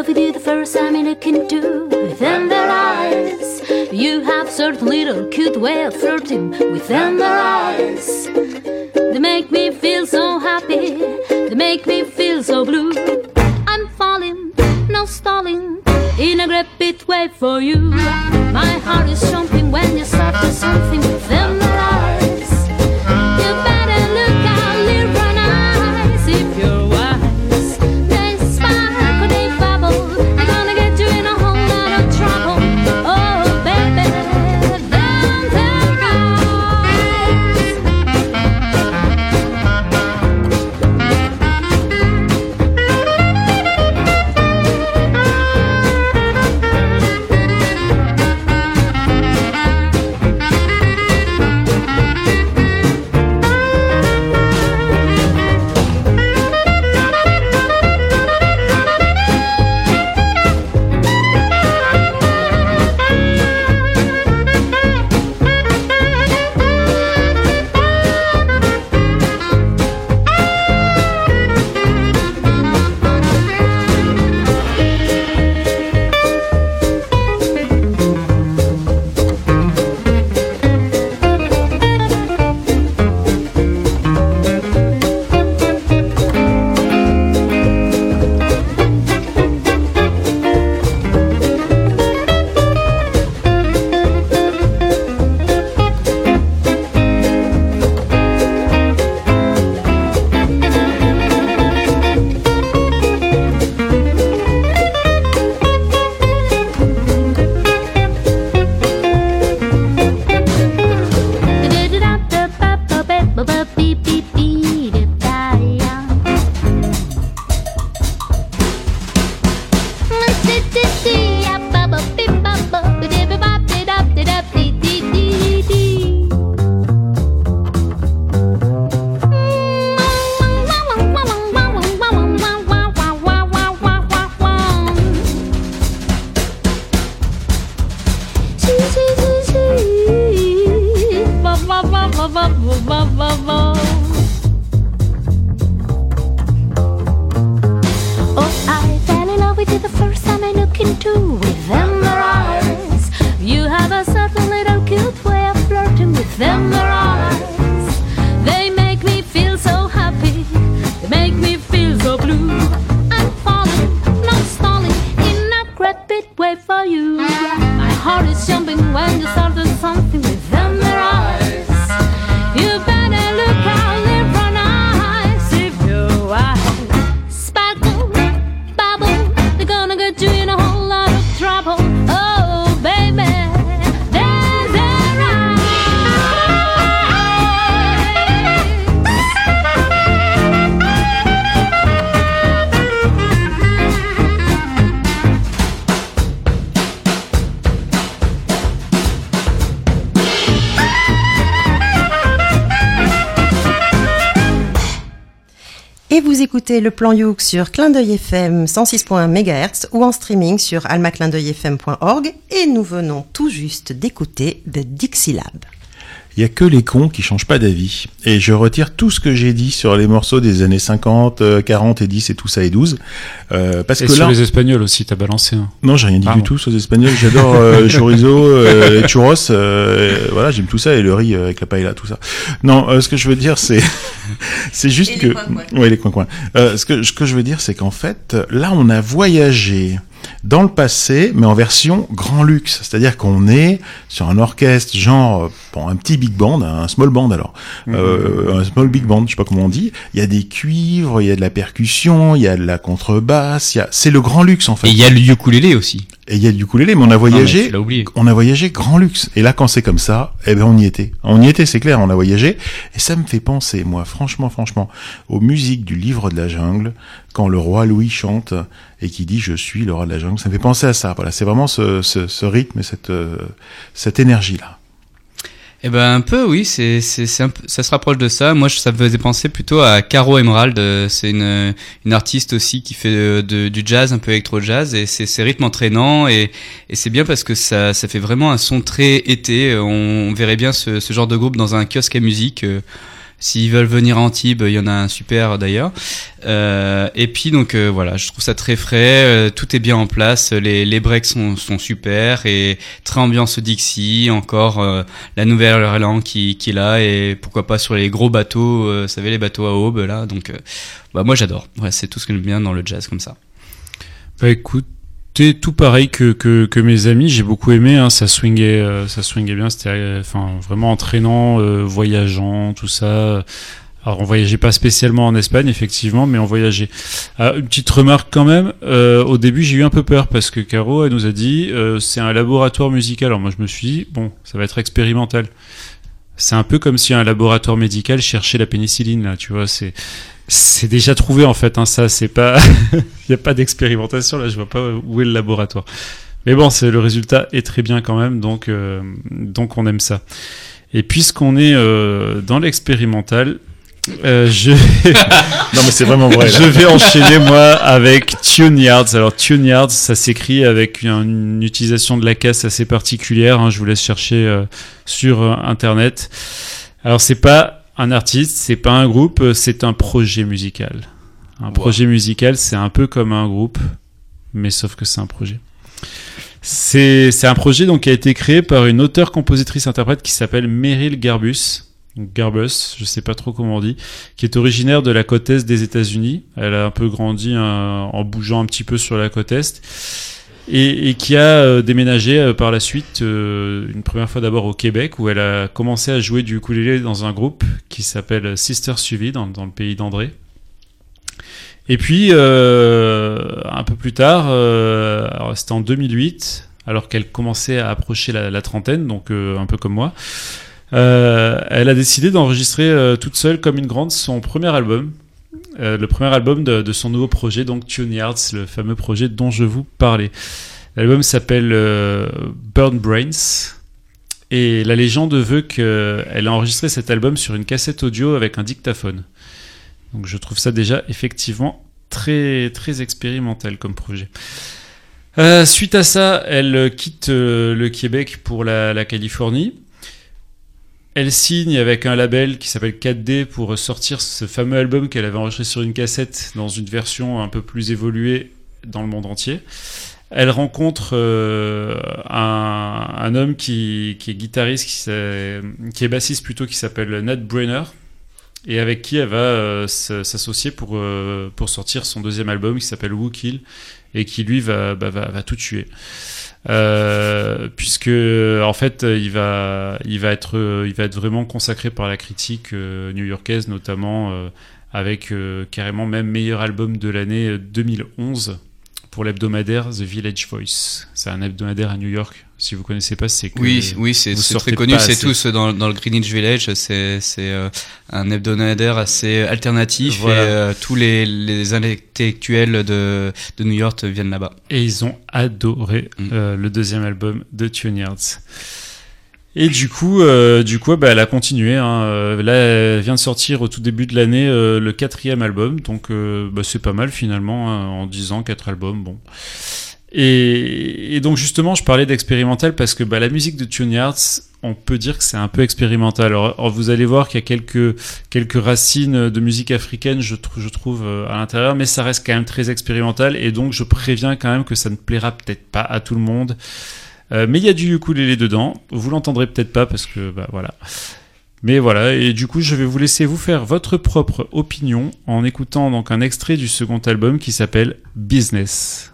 With you the first time within their eyes. You have certain little cute way of flirting within their eyes. They make me feel so happy. They make me feel so blue. I'm falling, no stalling, in a great way for you. My heart is jumping when you start to something within their eyes. You better Et vous écoutez le plan Youk sur Clin d'œil FM 106.1 MHz ou en streaming sur almaclindeuilfm.org et nous venons tout juste d'écouter The Dixie Lab. Il y a que les cons qui changent pas d'avis. Et je retire tout ce que j'ai dit sur les morceaux des années 50, euh, 40 et 10 et tout ça et 12. Euh, parce Et que sur là, les Espagnols aussi, t'as balancé. un. non, j'ai rien dit Pardon. du tout sur les Espagnols. J'adore euh, chorizo, euh, les churros. euh, voilà, j'aime tout ça et le riz euh, avec la paella, tout ça. Non, euh, ce que je veux dire, c'est, c'est juste Et que, les coins-coins. ouais, les coins coins. Euh, ce que, ce que je veux dire, c'est qu'en fait, là, on a voyagé dans le passé, mais en version grand luxe. C'est-à-dire qu'on est sur un orchestre genre, euh, bon, un petit big band, un small band alors, euh, un small big band, je sais pas comment on dit. Il y a des cuivres, il y a de la percussion, il y a de la contrebasse, il y a, c'est le grand luxe en fait. Et il y a le ukulélé aussi. Et il y a du ukulélé, mais on a mais voyagé, on a voyagé grand luxe. Et là, quand c'est comme ça, eh ben, on y était. On y était, c'est clair, on a voyagé. Et ça me fait penser, moi, franchement, franchement, aux musiques du livre de la jungle, quand le roi Louis chante et qui dit je suis le roi de la jungle. Ça me fait penser à ça. Voilà, c'est vraiment ce, ce, ce rythme et cette, euh, cette énergie-là. Eh ben un peu oui, c'est c'est ça se rapproche de ça. Moi ça me faisait penser plutôt à Caro Emerald. euh, C'est une une artiste aussi qui fait euh, du jazz un peu électro jazz et c'est c'est rythme entraînant et et c'est bien parce que ça ça fait vraiment un son très été. Euh, On, verrait bien ce ce genre de groupe dans un kiosque à musique. S'ils veulent venir à Antibes, il y en a un super d'ailleurs. Euh, et puis donc euh, voilà, je trouve ça très frais, euh, tout est bien en place, les, les breaks sont, sont super et très ambiance Dixie, encore euh, la Nouvelle-Orléans qui, qui est là et pourquoi pas sur les gros bateaux, euh, vous savez les bateaux à aube là, donc euh, bah moi j'adore. Ouais, c'est tout ce que j'aime bien dans le jazz comme ça. Bah tout pareil que, que, mes amis, j'ai beaucoup aimé, hein, ça swingait, euh, ça swingait bien, c'était euh, enfin vraiment entraînant, euh, voyageant, tout ça. Alors on voyageait pas spécialement en Espagne effectivement, mais on voyageait. Ah, une petite remarque quand même, au début j'ai eu un peu peur parce que Caro elle nous a dit c'est un laboratoire musical. Alors moi je me suis dit bon ça va être expérimental. C'est un peu comme si un laboratoire médical cherchait la pénicilline là, tu vois, c'est c'est déjà trouvé en fait, hein, ça c'est pas il n'y a pas d'expérimentation là, je vois pas où est le laboratoire. Mais bon, c'est le résultat est très bien quand même, donc euh, donc on aime ça. Et puisqu'on est euh, dans l'expérimental, euh, je Non, mais c'est vraiment vrai. là. je vais enchaîner moi avec Tune Yards. Alors Tune Yards, ça s'écrit avec une, une utilisation de la casse assez particulière. hein. Je vous laisse chercher euh, sur euh, internet. Alors c'est pas un artiste, c'est pas un groupe, c'est un projet musical. Un projet musical, c'est un peu comme un groupe, mais sauf que c'est un projet. C'est c'est un projet donc qui a été créé par une auteure-compositrice-interprète qui s'appelle Meryl Garbus. Garbus, je sais pas trop comment on dit, qui est originaire de la côte est des États-Unis. Elle a un peu grandi euh, en bougeant un petit peu sur la côte est. Et, qui a euh, déménagé euh, par la suite, euh, une première fois d'abord au Québec, où elle a commencé à jouer du ukulélé dans un groupe qui s'appelle Sister Suivi, dans, le pays d'André. Et puis, un peu plus tard, c'était en 2008, alors qu'elle commençait à approcher la, trentaine, donc un peu comme moi, euh, elle a décidé d'enregistrer euh, toute seule comme une grande son premier album, euh, le premier album de, son nouveau projet, donc Tune Yards, le fameux projet dont je vous parlais. L'album s'appelle Burn Brains. Et la légende veut qu'elle a enregistré cet album sur une cassette audio avec un dictaphone. Donc je trouve ça déjà effectivement très très expérimental comme projet. Suite à ça, elle quitte le Québec pour la Californie. Elle signe avec un label qui s'appelle 4D pour sortir ce fameux album qu'elle avait enregistré sur une cassette dans une version un peu plus évoluée dans le monde entier. elle rencontre euh, un, homme qui, est guitariste, qui, est bassiste plutôt, qui s'appelle Nat Brenner, et avec qui elle va euh, s'associer pour, euh, pour sortir son deuxième album qui s'appelle Who Kill, et qui lui va, bah, va, va tout tuer. Euh, puisque en fait il va il va être il va être vraiment consacré par la critique euh, new-yorkaise notamment euh, avec euh, carrément même meilleur album de l'année euh, 2011 pour l'hebdomadaire The Village Voice. C'est un hebdomadaire à New York. Si vous connaissez pas, c'est que Oui, oui, c'est très connu. C'est tous dans, dans le Greenwich Village. C'est c'est euh, un hebdomadaire assez alternatif Voilà. et euh, tous les, les intellectuels de, de New York viennent là-bas. Et ils ont adoré Mm. euh, le deuxième album de Tune Yards. Et du coup, euh, du coup, bah, elle a continué. Hein. Euh, Là, elle vient de sortir au tout début de l'année euh, le quatrième album, donc euh, bah, c'est pas mal finalement hein, en 10 ans, quatre albums. Bon. Et, et donc justement, je parlais d'expérimental parce que bah, la musique de Tune Yards, on peut dire que c'est un peu expérimental. Alors, alors, vous allez voir qu'il y a quelques quelques racines de musique africaine, je, tr- je trouve euh, à l'intérieur, mais ça reste quand même très expérimental. Et donc, je préviens quand même que ça ne plaira peut-être pas à tout le monde. Euh, mais il y a du ukulélé dedans. Vous l'entendrez peut-être pas parce que bah voilà. Mais voilà, et du coup, je vais vous laisser vous faire votre propre opinion en écoutant donc un extrait du second album qui s'appelle Business.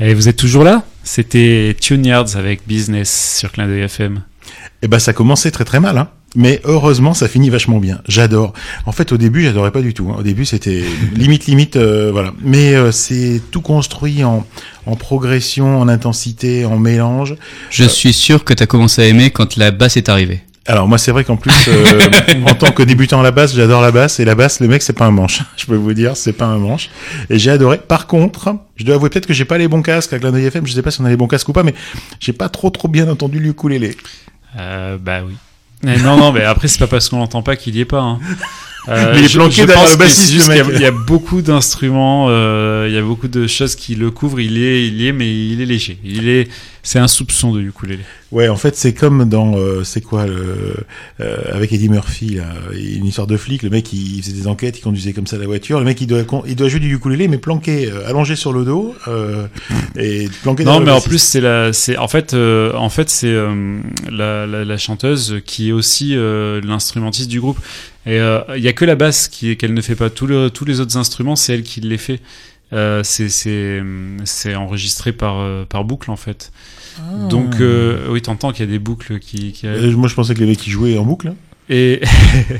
Et vous êtes toujours là? C'était Tuneyards avec Business sur Clin d'œil FM. Eh ben ça commençait très très mal, hein. Mais heureusement, ça finit vachement bien. J'adore. En fait, au début, j'adorais pas du tout. Hein. Au début, c'était limite, limite, euh, voilà. Mais euh, c'est tout construit en, progression, en intensité, en mélange. Je euh, suis sûr que tu as commencé à aimer quand la basse est arrivée. Alors moi, c'est vrai qu'en plus, euh, en tant que débutant à la basse, j'adore la basse. Et la basse, le mec, c'est pas un manche. Je peux vous dire, c'est pas un manche. Et j'ai adoré. Par contre, je dois avouer peut-être que j'ai pas les bons casques Clin d'œil FM. Je sais pas si on a les bons casques ou pas, mais j'ai pas trop trop bien entendu le ukulélé. Euh, bah oui. Mais non, non, mais après, c'est pas parce qu'on l'entend pas qu'il y est pas. Hein. Euh, Mais il est je- planqué je derrière le bassiste, juste le qu'il y a- mec. Il y, a beaucoup d'instruments, euh, il y a beaucoup de choses qui le couvrent. Il est, il est, mais il est léger. Il est, c'est un soupçon de ukulélé. Ouais, en fait, c'est comme dans, euh, c'est quoi, le, avec Eddie Murphy, là, une histoire de flic. Le mec, il faisait des enquêtes, il conduisait comme ça la voiture. Le mec, il doit, il doit jouer du ukulélé, mais planqué, allongé sur le dos, et planqué Non, derrière le mais en plus c'est la, c'est en fait, en fait c'est la, la, la chanteuse qui est aussi l'instrumentiste du groupe. Et euh, il y a que la basse qui qu'elle ne fait pas. Tous le, tous les autres instruments, c'est elle qui les fait. Euh, c'est c'est c'est enregistré par euh, par boucle en fait. Donc euh, oui, t'entends qu'il y a des boucles qui. qui Euh, moi, je pensais que les mecs, ils jouaient en boucle. hein. et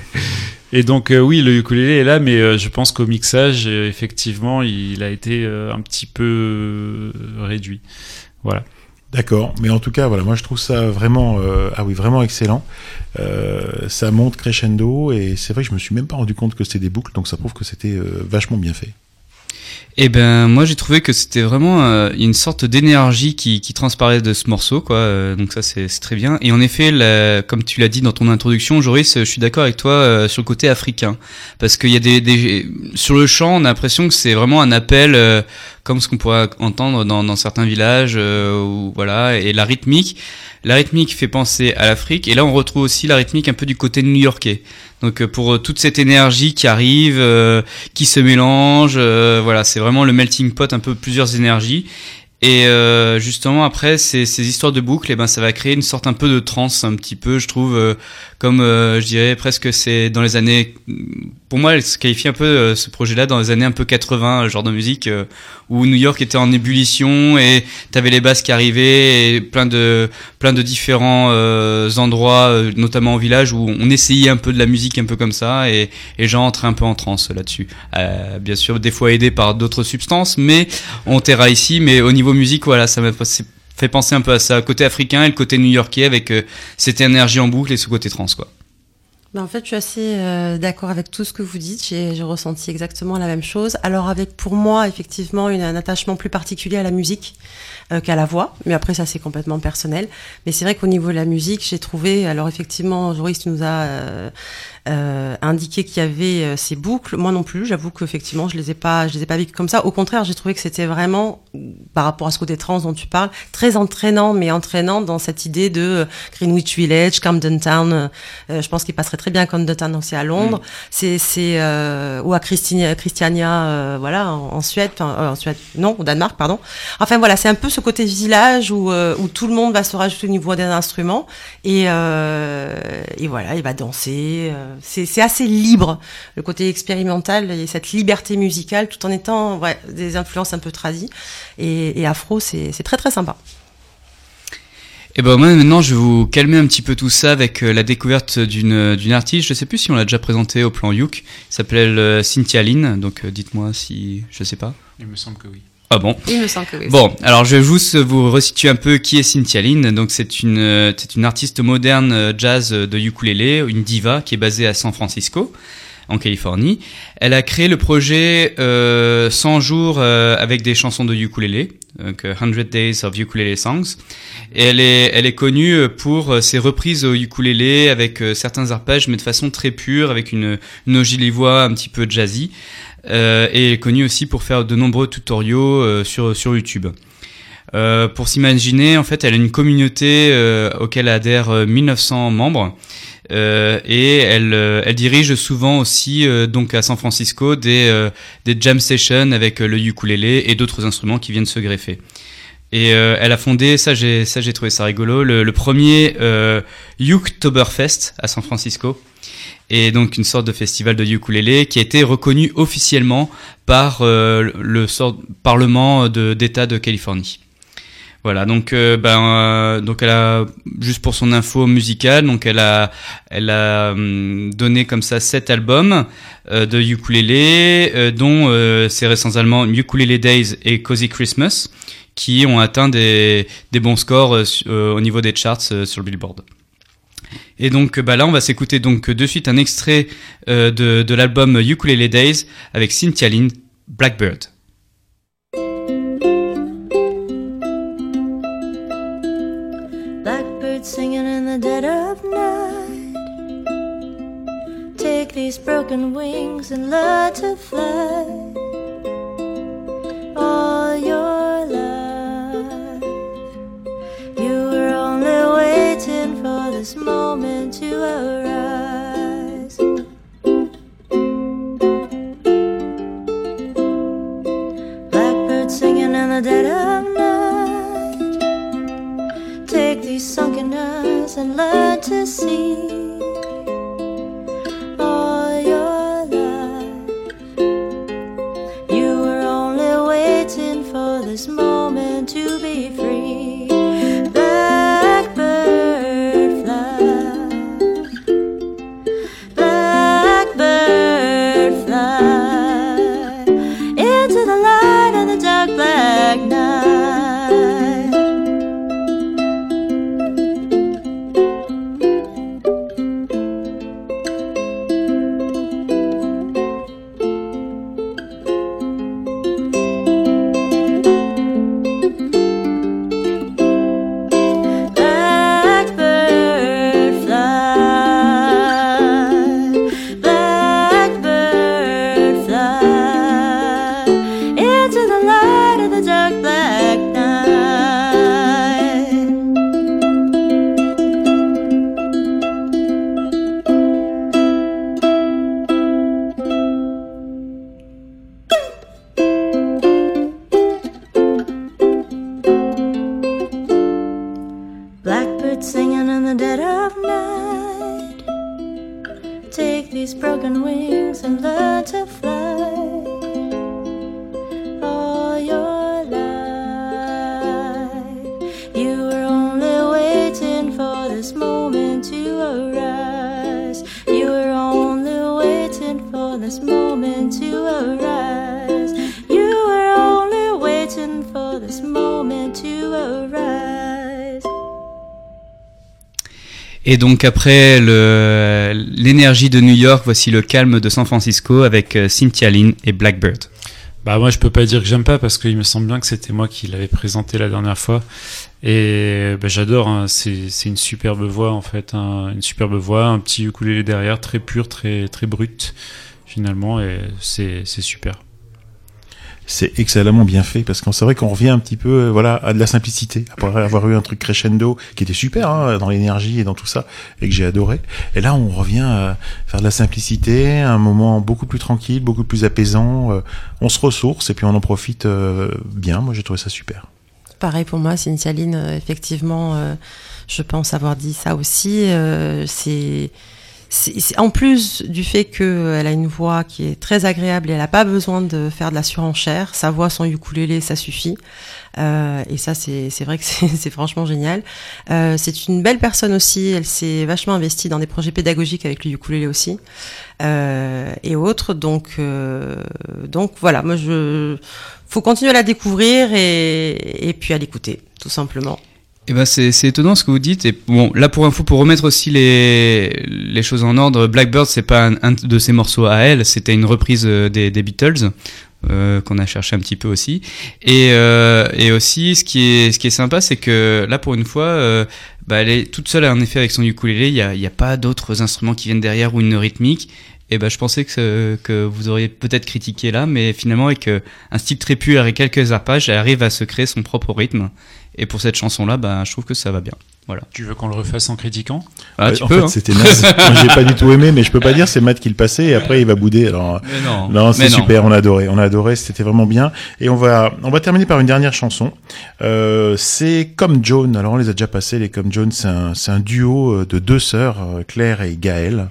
et donc euh, oui, le ukulélé est là, mais euh, je pense qu'au mixage, euh, effectivement, il a été euh, un petit peu euh, réduit. Voilà. D'accord, mais en tout cas, voilà, moi je trouve ça vraiment, euh, ah oui, vraiment excellent. Euh, ça monte crescendo et c'est vrai que je me suis même pas rendu compte que c'était des boucles, donc ça prouve que c'était euh, vachement bien fait. Eh ben moi j'ai trouvé que c'était vraiment euh, une sorte d'énergie qui, qui transparaît de ce morceau quoi euh, donc ça c'est très bien et en effet comme tu l'as dit dans ton introduction Joris je suis d'accord avec toi sur le côté africain parce qu'il y a des, des sur le chant on a l'impression que c'est vraiment un appel comme ce qu'on pourrait entendre dans, dans certains villages euh, voilà et la rythmique la rythmique fait penser à l'Afrique et là on retrouve aussi la rythmique un peu du côté new-yorkais donc euh, pour euh, toute cette énergie qui arrive euh, qui se mélange. euh, voilà, c'est vraiment le melting pot, un peu plusieurs énergies. Et euh, justement après ces, ces histoires de boucles, eh ben ça va créer une sorte un peu de trance, un petit peu, je trouve, euh, comme euh, je dirais presque c'est dans les années, pour moi, elle se qualifie un peu euh, ce projet-là dans les années un peu 80, le genre de musique euh, où New York était en ébullition et t'avais les basses qui arrivaient et plein de plein de différents euh, endroits, euh, notamment au village où on essayait un peu de la musique un peu comme ça et, et entraient un peu en transe là-dessus. Euh, bien sûr, des fois aidés par d'autres substances, mais on terra ici. Mais au niveau musique, voilà, ça m'a fait penser un peu à ça, côté africain et le côté new-yorkais avec euh, cette énergie en boucle et ce côté trans quoi. Ben, en fait, je suis assez euh, d'accord avec tout ce que vous dites. J'ai ressenti exactement la même chose. Alors, avec pour moi, effectivement, un attachement plus particulier à la musique euh, qu'à la voix. Mais après, ça, c'est complètement personnel. Mais c'est vrai qu'au niveau de la musique, j'ai trouvé. Alors, effectivement, Joris nous a euh, euh, indiqué qu'il y avait euh, ces boucles. Moi non plus. J'avoue qu'effectivement, je les ai pas, je les ai pas vécues comme ça. Au contraire, j'ai trouvé que c'était vraiment, par rapport à ce côté trans dont tu parles, très entraînant, mais entraînant dans cette idée de euh, Greenwich Village, Camden Town. euh, je pense qu'il passerait très bien à Camden Town aussi à Londres. C'est, c'est euh, ou à Christiania, Christiania, euh, voilà, en, en Suède, enfin, euh, en Suède, non, au Danemark, pardon. Enfin voilà, c'est un peu ce côté village où euh, où tout le monde va se rajouter au niveau d'un instrument et euh, et voilà, il va danser. euh, c'est assez libre le côté expérimental et cette liberté musicale tout en étant ouais, des influences un peu tradies et, et afro, c'est très très sympa. Et ben moi maintenant je vais vous calmer un petit peu tout ça avec euh, la découverte d'une d'une artiste. Je sais plus si on l'a déjà présentée au plan Youk. Elle s'appelle euh, Cynthia Lynn. Donc euh, dites-moi si je sais pas. Il me semble que oui. Ah bon. Il me semble que oui. Bon, alors je vais juste vous resituer un peu qui est Cynthia Lynn. Donc c'est une euh, c'est une artiste moderne euh, jazz euh, de ukulélé, une diva qui est basée à San Francisco en Californie. Elle a créé le projet euh, 100 jours euh, avec des chansons de ukulélé, donc euh, 100 Days of Ukulele Songs. Et elle est elle est connue euh, pour euh, ses reprises au ukulélé avec euh, certains arpèges mais de façon très pure avec une une voix un petit peu jazzy. Euh, et est connue aussi pour faire de nombreux tutoriaux euh, sur, sur YouTube. Euh, pour s'imaginer, en fait, elle a une communauté euh, auquel adhèrent euh, 1900 membres. Et elle, elle dirige souvent aussi donc à San Francisco des, des jam sessions avec le ukulélé et d'autres instruments qui viennent se greffer. Et euh, elle a fondé, ça j'ai ça j'ai trouvé ça rigolo, le, premier euh, Uktoberfest à San Francisco. Et donc une sorte de festival de ukulélé qui a été reconnu officiellement par euh, le sort parlement de d'État de Californie. Voilà, donc euh, ben donc elle a juste pour son info musicale, donc elle a elle a hum, donné comme ça sept albums de ukulélé, dont ses récents allemands Ukulele Days et Cozy Christmas, qui ont atteint des bons scores euh, euh, au niveau des charts euh, sur le Billboard. Et donc bah là on va s'écouter donc de suite un extrait de de l'album Ukulele Days avec Cynthia Lynn Blackbird. Blackbird singing in the dead of night. Take these broken wings and learn to fly. All your this moment to arise. Blackbird singing in the dead of night. Take these sunken eyes and learn to see Et donc après l'énergie de New York, voici le calme de San Francisco avec euh, Cynthia Lynn et Blackbird. Bah moi je peux pas dire que j'aime pas parce qu'il me semble bien que c'était moi qui l'avais présenté la dernière fois et bah, j'adore hein. c'est une superbe voix en fait hein. une superbe voix un petit ukulélé derrière très pur très très brut finalement et c'est super C'est excellemment bien fait parce que c'est vrai qu'on revient un petit peu euh, voilà à de la simplicité après avoir eu un truc crescendo qui était super hein, dans l'énergie et dans tout ça et que j'ai adoré. Et là on revient à faire de la simplicité, un moment beaucoup plus tranquille, beaucoup plus apaisant. euh, on se ressource et puis on en profite euh, bien. Moi j'ai trouvé ça super. Pareil pour moi, Cynthia Lynn, euh, effectivement, euh, je pense avoir dit ça aussi. euh, c'est c'est- c'est- en plus du fait qu'elle a une voix qui est très agréable et elle n'a pas besoin de faire de la surenchère, sa voix, son ukulélé, ça suffit. Euh, et ça, c'est vrai que c'est franchement génial. Euh, c'est une belle personne aussi. Elle s'est vachement investie dans des projets pédagogiques avec le ukulélé aussi euh, et autres. Donc, donc voilà. Moi, je faut continuer à la découvrir et puis à l'écouter, tout simplement. Eh ben c'est c'est étonnant ce que vous dites. Et bon, là pour info, pour remettre aussi les les choses en ordre, Blackbird c'est pas un, un de ses morceaux à elle, c'était une reprise euh, des, des Beatles euh, qu'on a cherché un petit peu aussi. Et euh, et aussi ce qui est ce qui est sympa, c'est que là pour une fois, euh, bah, elle est toute seule en effet avec son ukulélé. Il y a y a pas d'autres instruments qui viennent derrière ou une rythmique. Et ben je pensais que que vous auriez peut-être critiqué là, mais finalement avec euh, un style très pur et quelques arpages, elle arrive à se créer son propre rythme. Et pour cette chanson-là, ben, je trouve que ça va bien. Voilà. Tu veux qu'on le refasse en critiquant? Ah, Ouais, tu en peux. fait, hein. c'était naze. Moi, j'ai pas du tout aimé, mais je peux pas dire, c'est Matt qui le passait et après il va bouder. Alors, Mais non. non, c'est Mais non. super, on a adoré, on a adoré, c'était vraiment bien. Et on va, on va terminer par une dernière chanson. Euh, c'est Comme Joan. Alors on les a déjà passés, les Comme Joan, c'est un, c'est un duo euh, de deux sœurs, euh, Claire et Gaëlle,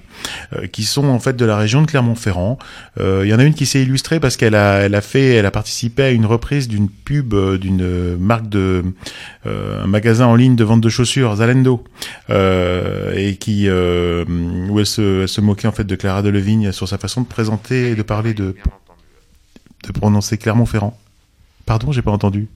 euh, qui sont en fait de la région de Clermont-Ferrand. Euh, Il y en a une qui s'est illustrée parce qu'elle a, elle a fait, elle a participé à une reprise d'une pub euh, d'une euh, marque de, euh, un magasin en ligne de vente de chaussures, Zalendo, euh, et qui, euh, où elle se, moquait en fait de Clara Delevingne sur sa façon de présenter et de parler de, de prononcer Clermont-Ferrand. Pardon, j'ai pas entendu.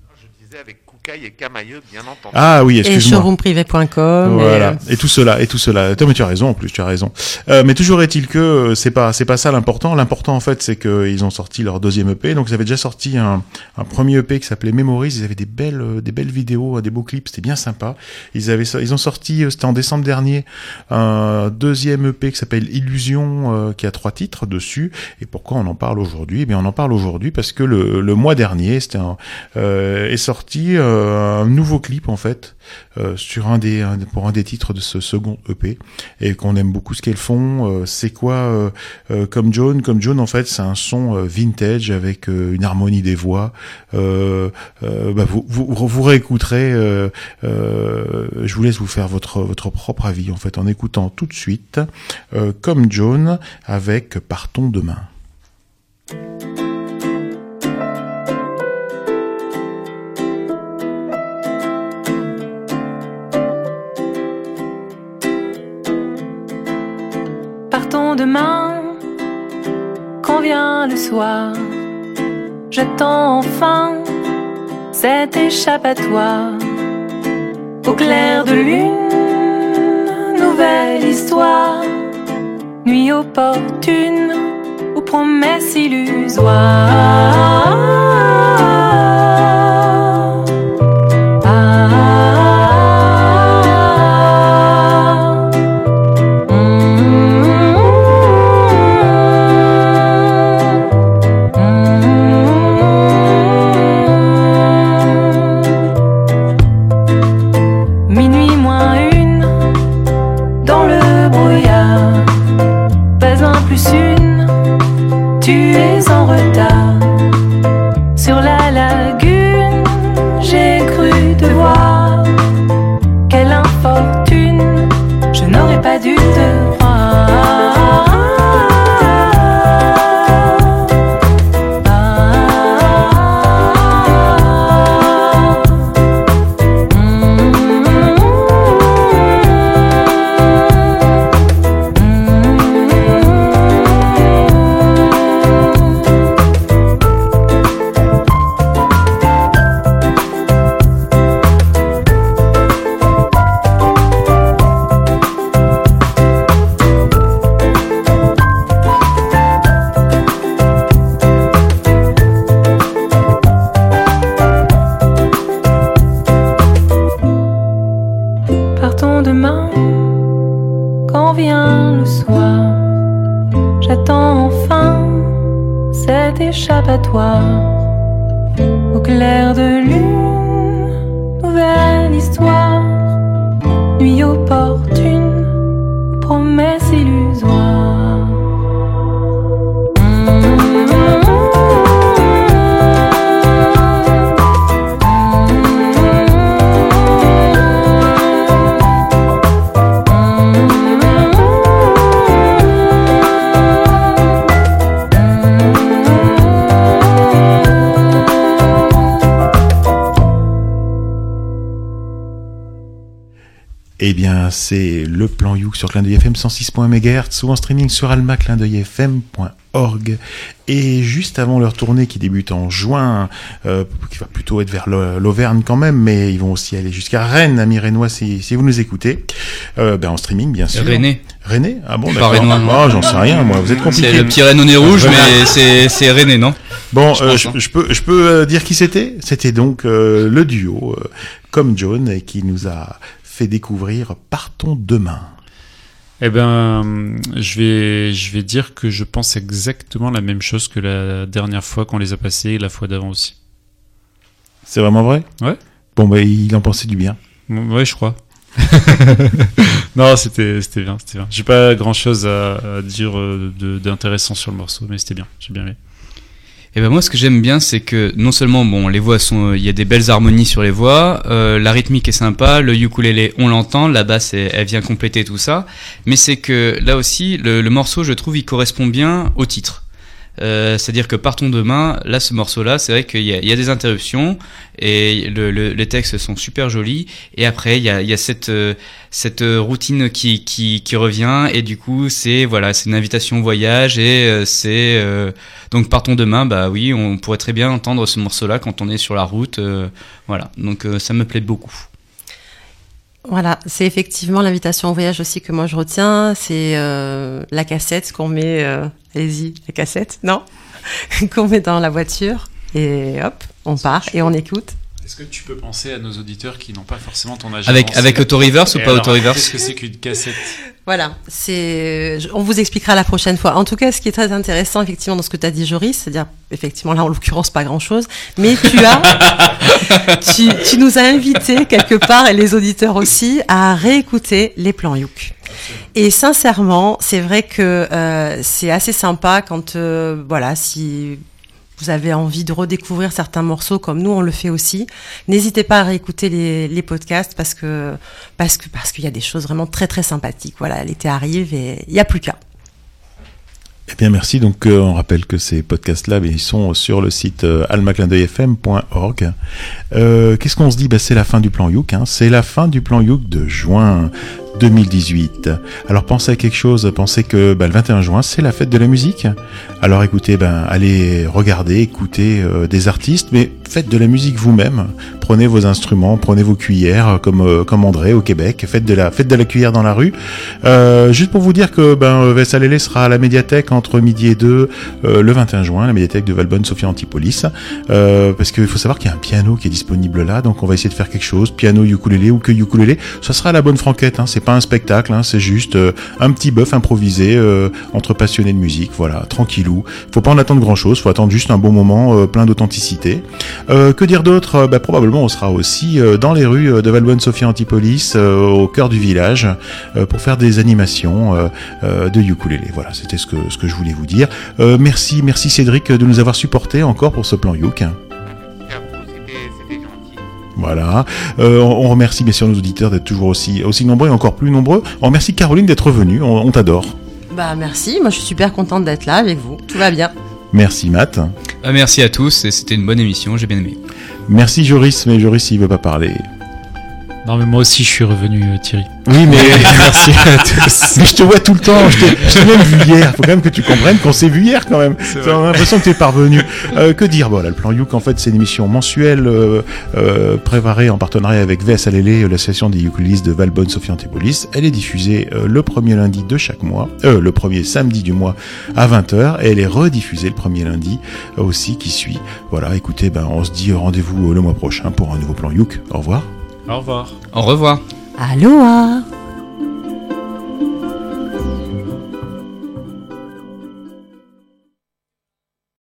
Koukaï et Camailleux, bien entendu. Ah oui, Et excuse-moi. showroomprivé.com. et, Voilà. euh, Et tout cela, et tout cela. Toi, mais tu as raison, en plus, tu as raison. Euh, mais toujours est-il que euh, c'est pas, c'est pas ça l'important. L'important, en fait, c'est qu'ils ont sorti leur deuxième EP. Donc, ils avaient déjà sorti un, un premier EP qui s'appelait Memories. Ils avaient des belles, euh, des belles vidéos, des beaux clips. C'était bien sympa. Ils avaient, ils ont sorti, euh, c'était en décembre dernier, un deuxième EP qui s'appelle Illusion, euh, qui a trois titres dessus. Et pourquoi on en parle aujourd'hui? Eh bien, on en parle aujourd'hui parce que le, le mois dernier, c'était un, euh, est sorti euh, un nouveau clip, en fait, euh, sur un des, un- pour un des titres de ce second EP et qu'on aime beaucoup ce qu'elles font. Euh, c'est quoi euh, euh, comme Joan? Comme Joan, en fait, c'est un son euh, vintage avec euh, une harmonie des voix. Euh, euh, bah, vous, vous, vous réécouterez. euh, euh, je vous laisse vous faire votre votre propre avis en fait en écoutant tout de suite euh, comme Joan avec Partons demain. Demain, quand vient le soir. J'attends enfin cet échappatoire. Au clair de lune, nouvelle histoire. Nuit opportune ou promesse illusoire. Pas un plus une, tu es en retard. Sur la lagune, j'ai cru te voir. Quelle infortune, je n'aurais pas dû te c'est le plan Youk sur Clin d'œil FM 106.1 MHz ou en streaming sur almaclindeuilfm.org. Et juste avant leur tournée qui débute en juin, euh, qui va plutôt être vers l'Au- l'Auvergne quand même, mais ils vont aussi aller jusqu'à Rennes, amis Rennois, si, si vous nous écoutez, euh, ben en streaming bien sûr. René. René? Ah bon, d'accord. Ah, j'en sais rien, moi. Vous êtes compliqué. C'est le petit René au nez rouge, mais c'est c'est René, non? Bon, Je euh, pense, je, hein. je peux, je peux dire qui c'était? C'était donc le duo comme John et qui nous a fait découvrir Partons demain. Eh ben, je vais, je vais dire que je pense exactement la même chose que la dernière fois qu'on les a passés et la fois d'avant aussi. C'est vraiment vrai? Ouais. Bon, bah, il en pensait du bien. Ouais, je crois. non, c'était bien, c'était bien. J'ai pas grand chose à, à dire euh, de- d'intéressant sur le morceau, mais c'était bien, j'ai bien aimé. Et ben moi, ce que j'aime bien, c'est que non seulement bon, les voix sont, il y a des belles harmonies sur les voix, euh, la rythmique est sympa, le ukulélé, on l'entend, la basse, elle, elle vient compléter tout ça, mais c'est que là aussi, le, le morceau, je trouve, il correspond bien au titre. Euh, C'est-à-dire que partons demain, là, ce morceau-là, c'est vrai qu'il y, y a des interruptions et le, le- les textes sont super jolis. Et après, il y a, il y a cette euh, cette routine qui, qui qui revient et du coup, c'est voilà, c'est une invitation au voyage et euh, c'est euh, donc partons demain. Bah oui, on pourrait très bien entendre ce morceau-là quand on est sur la route. euh, voilà, donc euh, ça me plaît beaucoup. Voilà, c'est effectivement l'invitation au voyage aussi que moi je retiens. C'est euh, la cassette qu'on met, euh, allez-y, la cassette, non? Qu'on met dans la voiture et hop, on part et on écoute. Est-ce que tu peux penser à nos auditeurs qui n'ont pas forcément ton âge Avec- avec auto-reverse ou pas alors, auto-reverse Qu'est-ce que c'est qu'une cassette Voilà, c'est, on vous expliquera la prochaine fois. En tout cas, ce qui est très intéressant effectivement dans ce que tu as dit, Joris, c'est-à-dire effectivement là en l'occurrence pas grand-chose, mais tu as, tu, tu nous as invités quelque part et les auditeurs aussi à réécouter les plans Youk. Et sincèrement, c'est vrai que euh, c'est assez sympa quand, euh, voilà, si vous avez envie de redécouvrir certains morceaux comme nous on le fait aussi, n'hésitez pas à réécouter les, podcasts parce que parce que parce qu'il y a des choses vraiment très très sympathiques. Voilà, l'été arrive et il y a plus qu'à. Eh bien, merci. Donc, euh, on rappelle que ces podcasts-là, ils sont sur le site euh. Euh, Qu'est-ce qu'on se dit? Ben, C'est la fin du plan Youk. Hein. C'est la fin du plan Youk de juin 2018. Alors, pensez à quelque chose. Pensez que ben, le 21 juin, c'est la fête de la musique. Alors, écoutez, ben, allez regarder, écoutez euh, des artistes, mais faites de la musique vous-même. Prenez vos instruments, prenez vos cuillères, comme, euh, comme André au Québec. Faites de la, cuillère dans la rue. Euh, juste pour vous dire que ben, Vessalélé sera à la médiathèque entre midi et deux euh, le 21 juin, la médiathèque de Valbonne Sophia Antipolis. Parce qu'il faut savoir qu'il y a un piano qui est disponible là, donc on va essayer de faire quelque chose, piano, ukulélé ou que ukulélé. Ça sera la bonne franquette, hein. c'est pas un spectacle, hein, c'est juste euh, un petit bœuf improvisé euh, entre passionnés de musique, voilà, tranquillou. Faut pas en attendre grand chose, faut attendre juste un bon moment euh, plein d'authenticité. Que dire d'autre? Bah, Probablement on sera aussi dans les rues de Valbonne Sophia Antipolis, au cœur du village, pour faire des animations de ukulélé. Voilà, c'était ce que, je voulais vous dire. Merci, merci Cédric de nous avoir supportés encore pour ce plan Youk. Voilà. Euh, on remercie bien sûr nos auditeurs d'être toujours aussi, aussi nombreux et encore plus nombreux. On remercie Caroline d'être venue. On, on t'adore. Bah merci, moi je suis super contente d'être là avec vous. Tout va bien. Merci Matt. Ah, merci à tous et c'était une bonne émission, j'ai bien aimé. Merci Joris, mais Joris il veut pas parler. Non, mais moi aussi, je suis revenu, euh, Thierry. Oui, mais merci à tous. Mais je te vois tout le temps. Je t'ai même vu hier. Faut quand même que tu comprennes qu'on s'est vu hier quand même. A l'impression que t'es parvenu. Euh, que dire? Voilà, le plan Youk en fait c'est une émission mensuelle euh, euh, préparée en partenariat avec VS Alélé, l'association des ukulélistes de Valbonne Sophie Antipolis. Elle est diffusée euh, le premier lundi de chaque mois, euh, le premier samedi du mois à 20h et elle est rediffusée le premier lundi aussi qui suit. Voilà, écoutez, ben on se dit rendez-vous le mois prochain pour un nouveau plan Youk. Au revoir. Au revoir. Au revoir. Aloha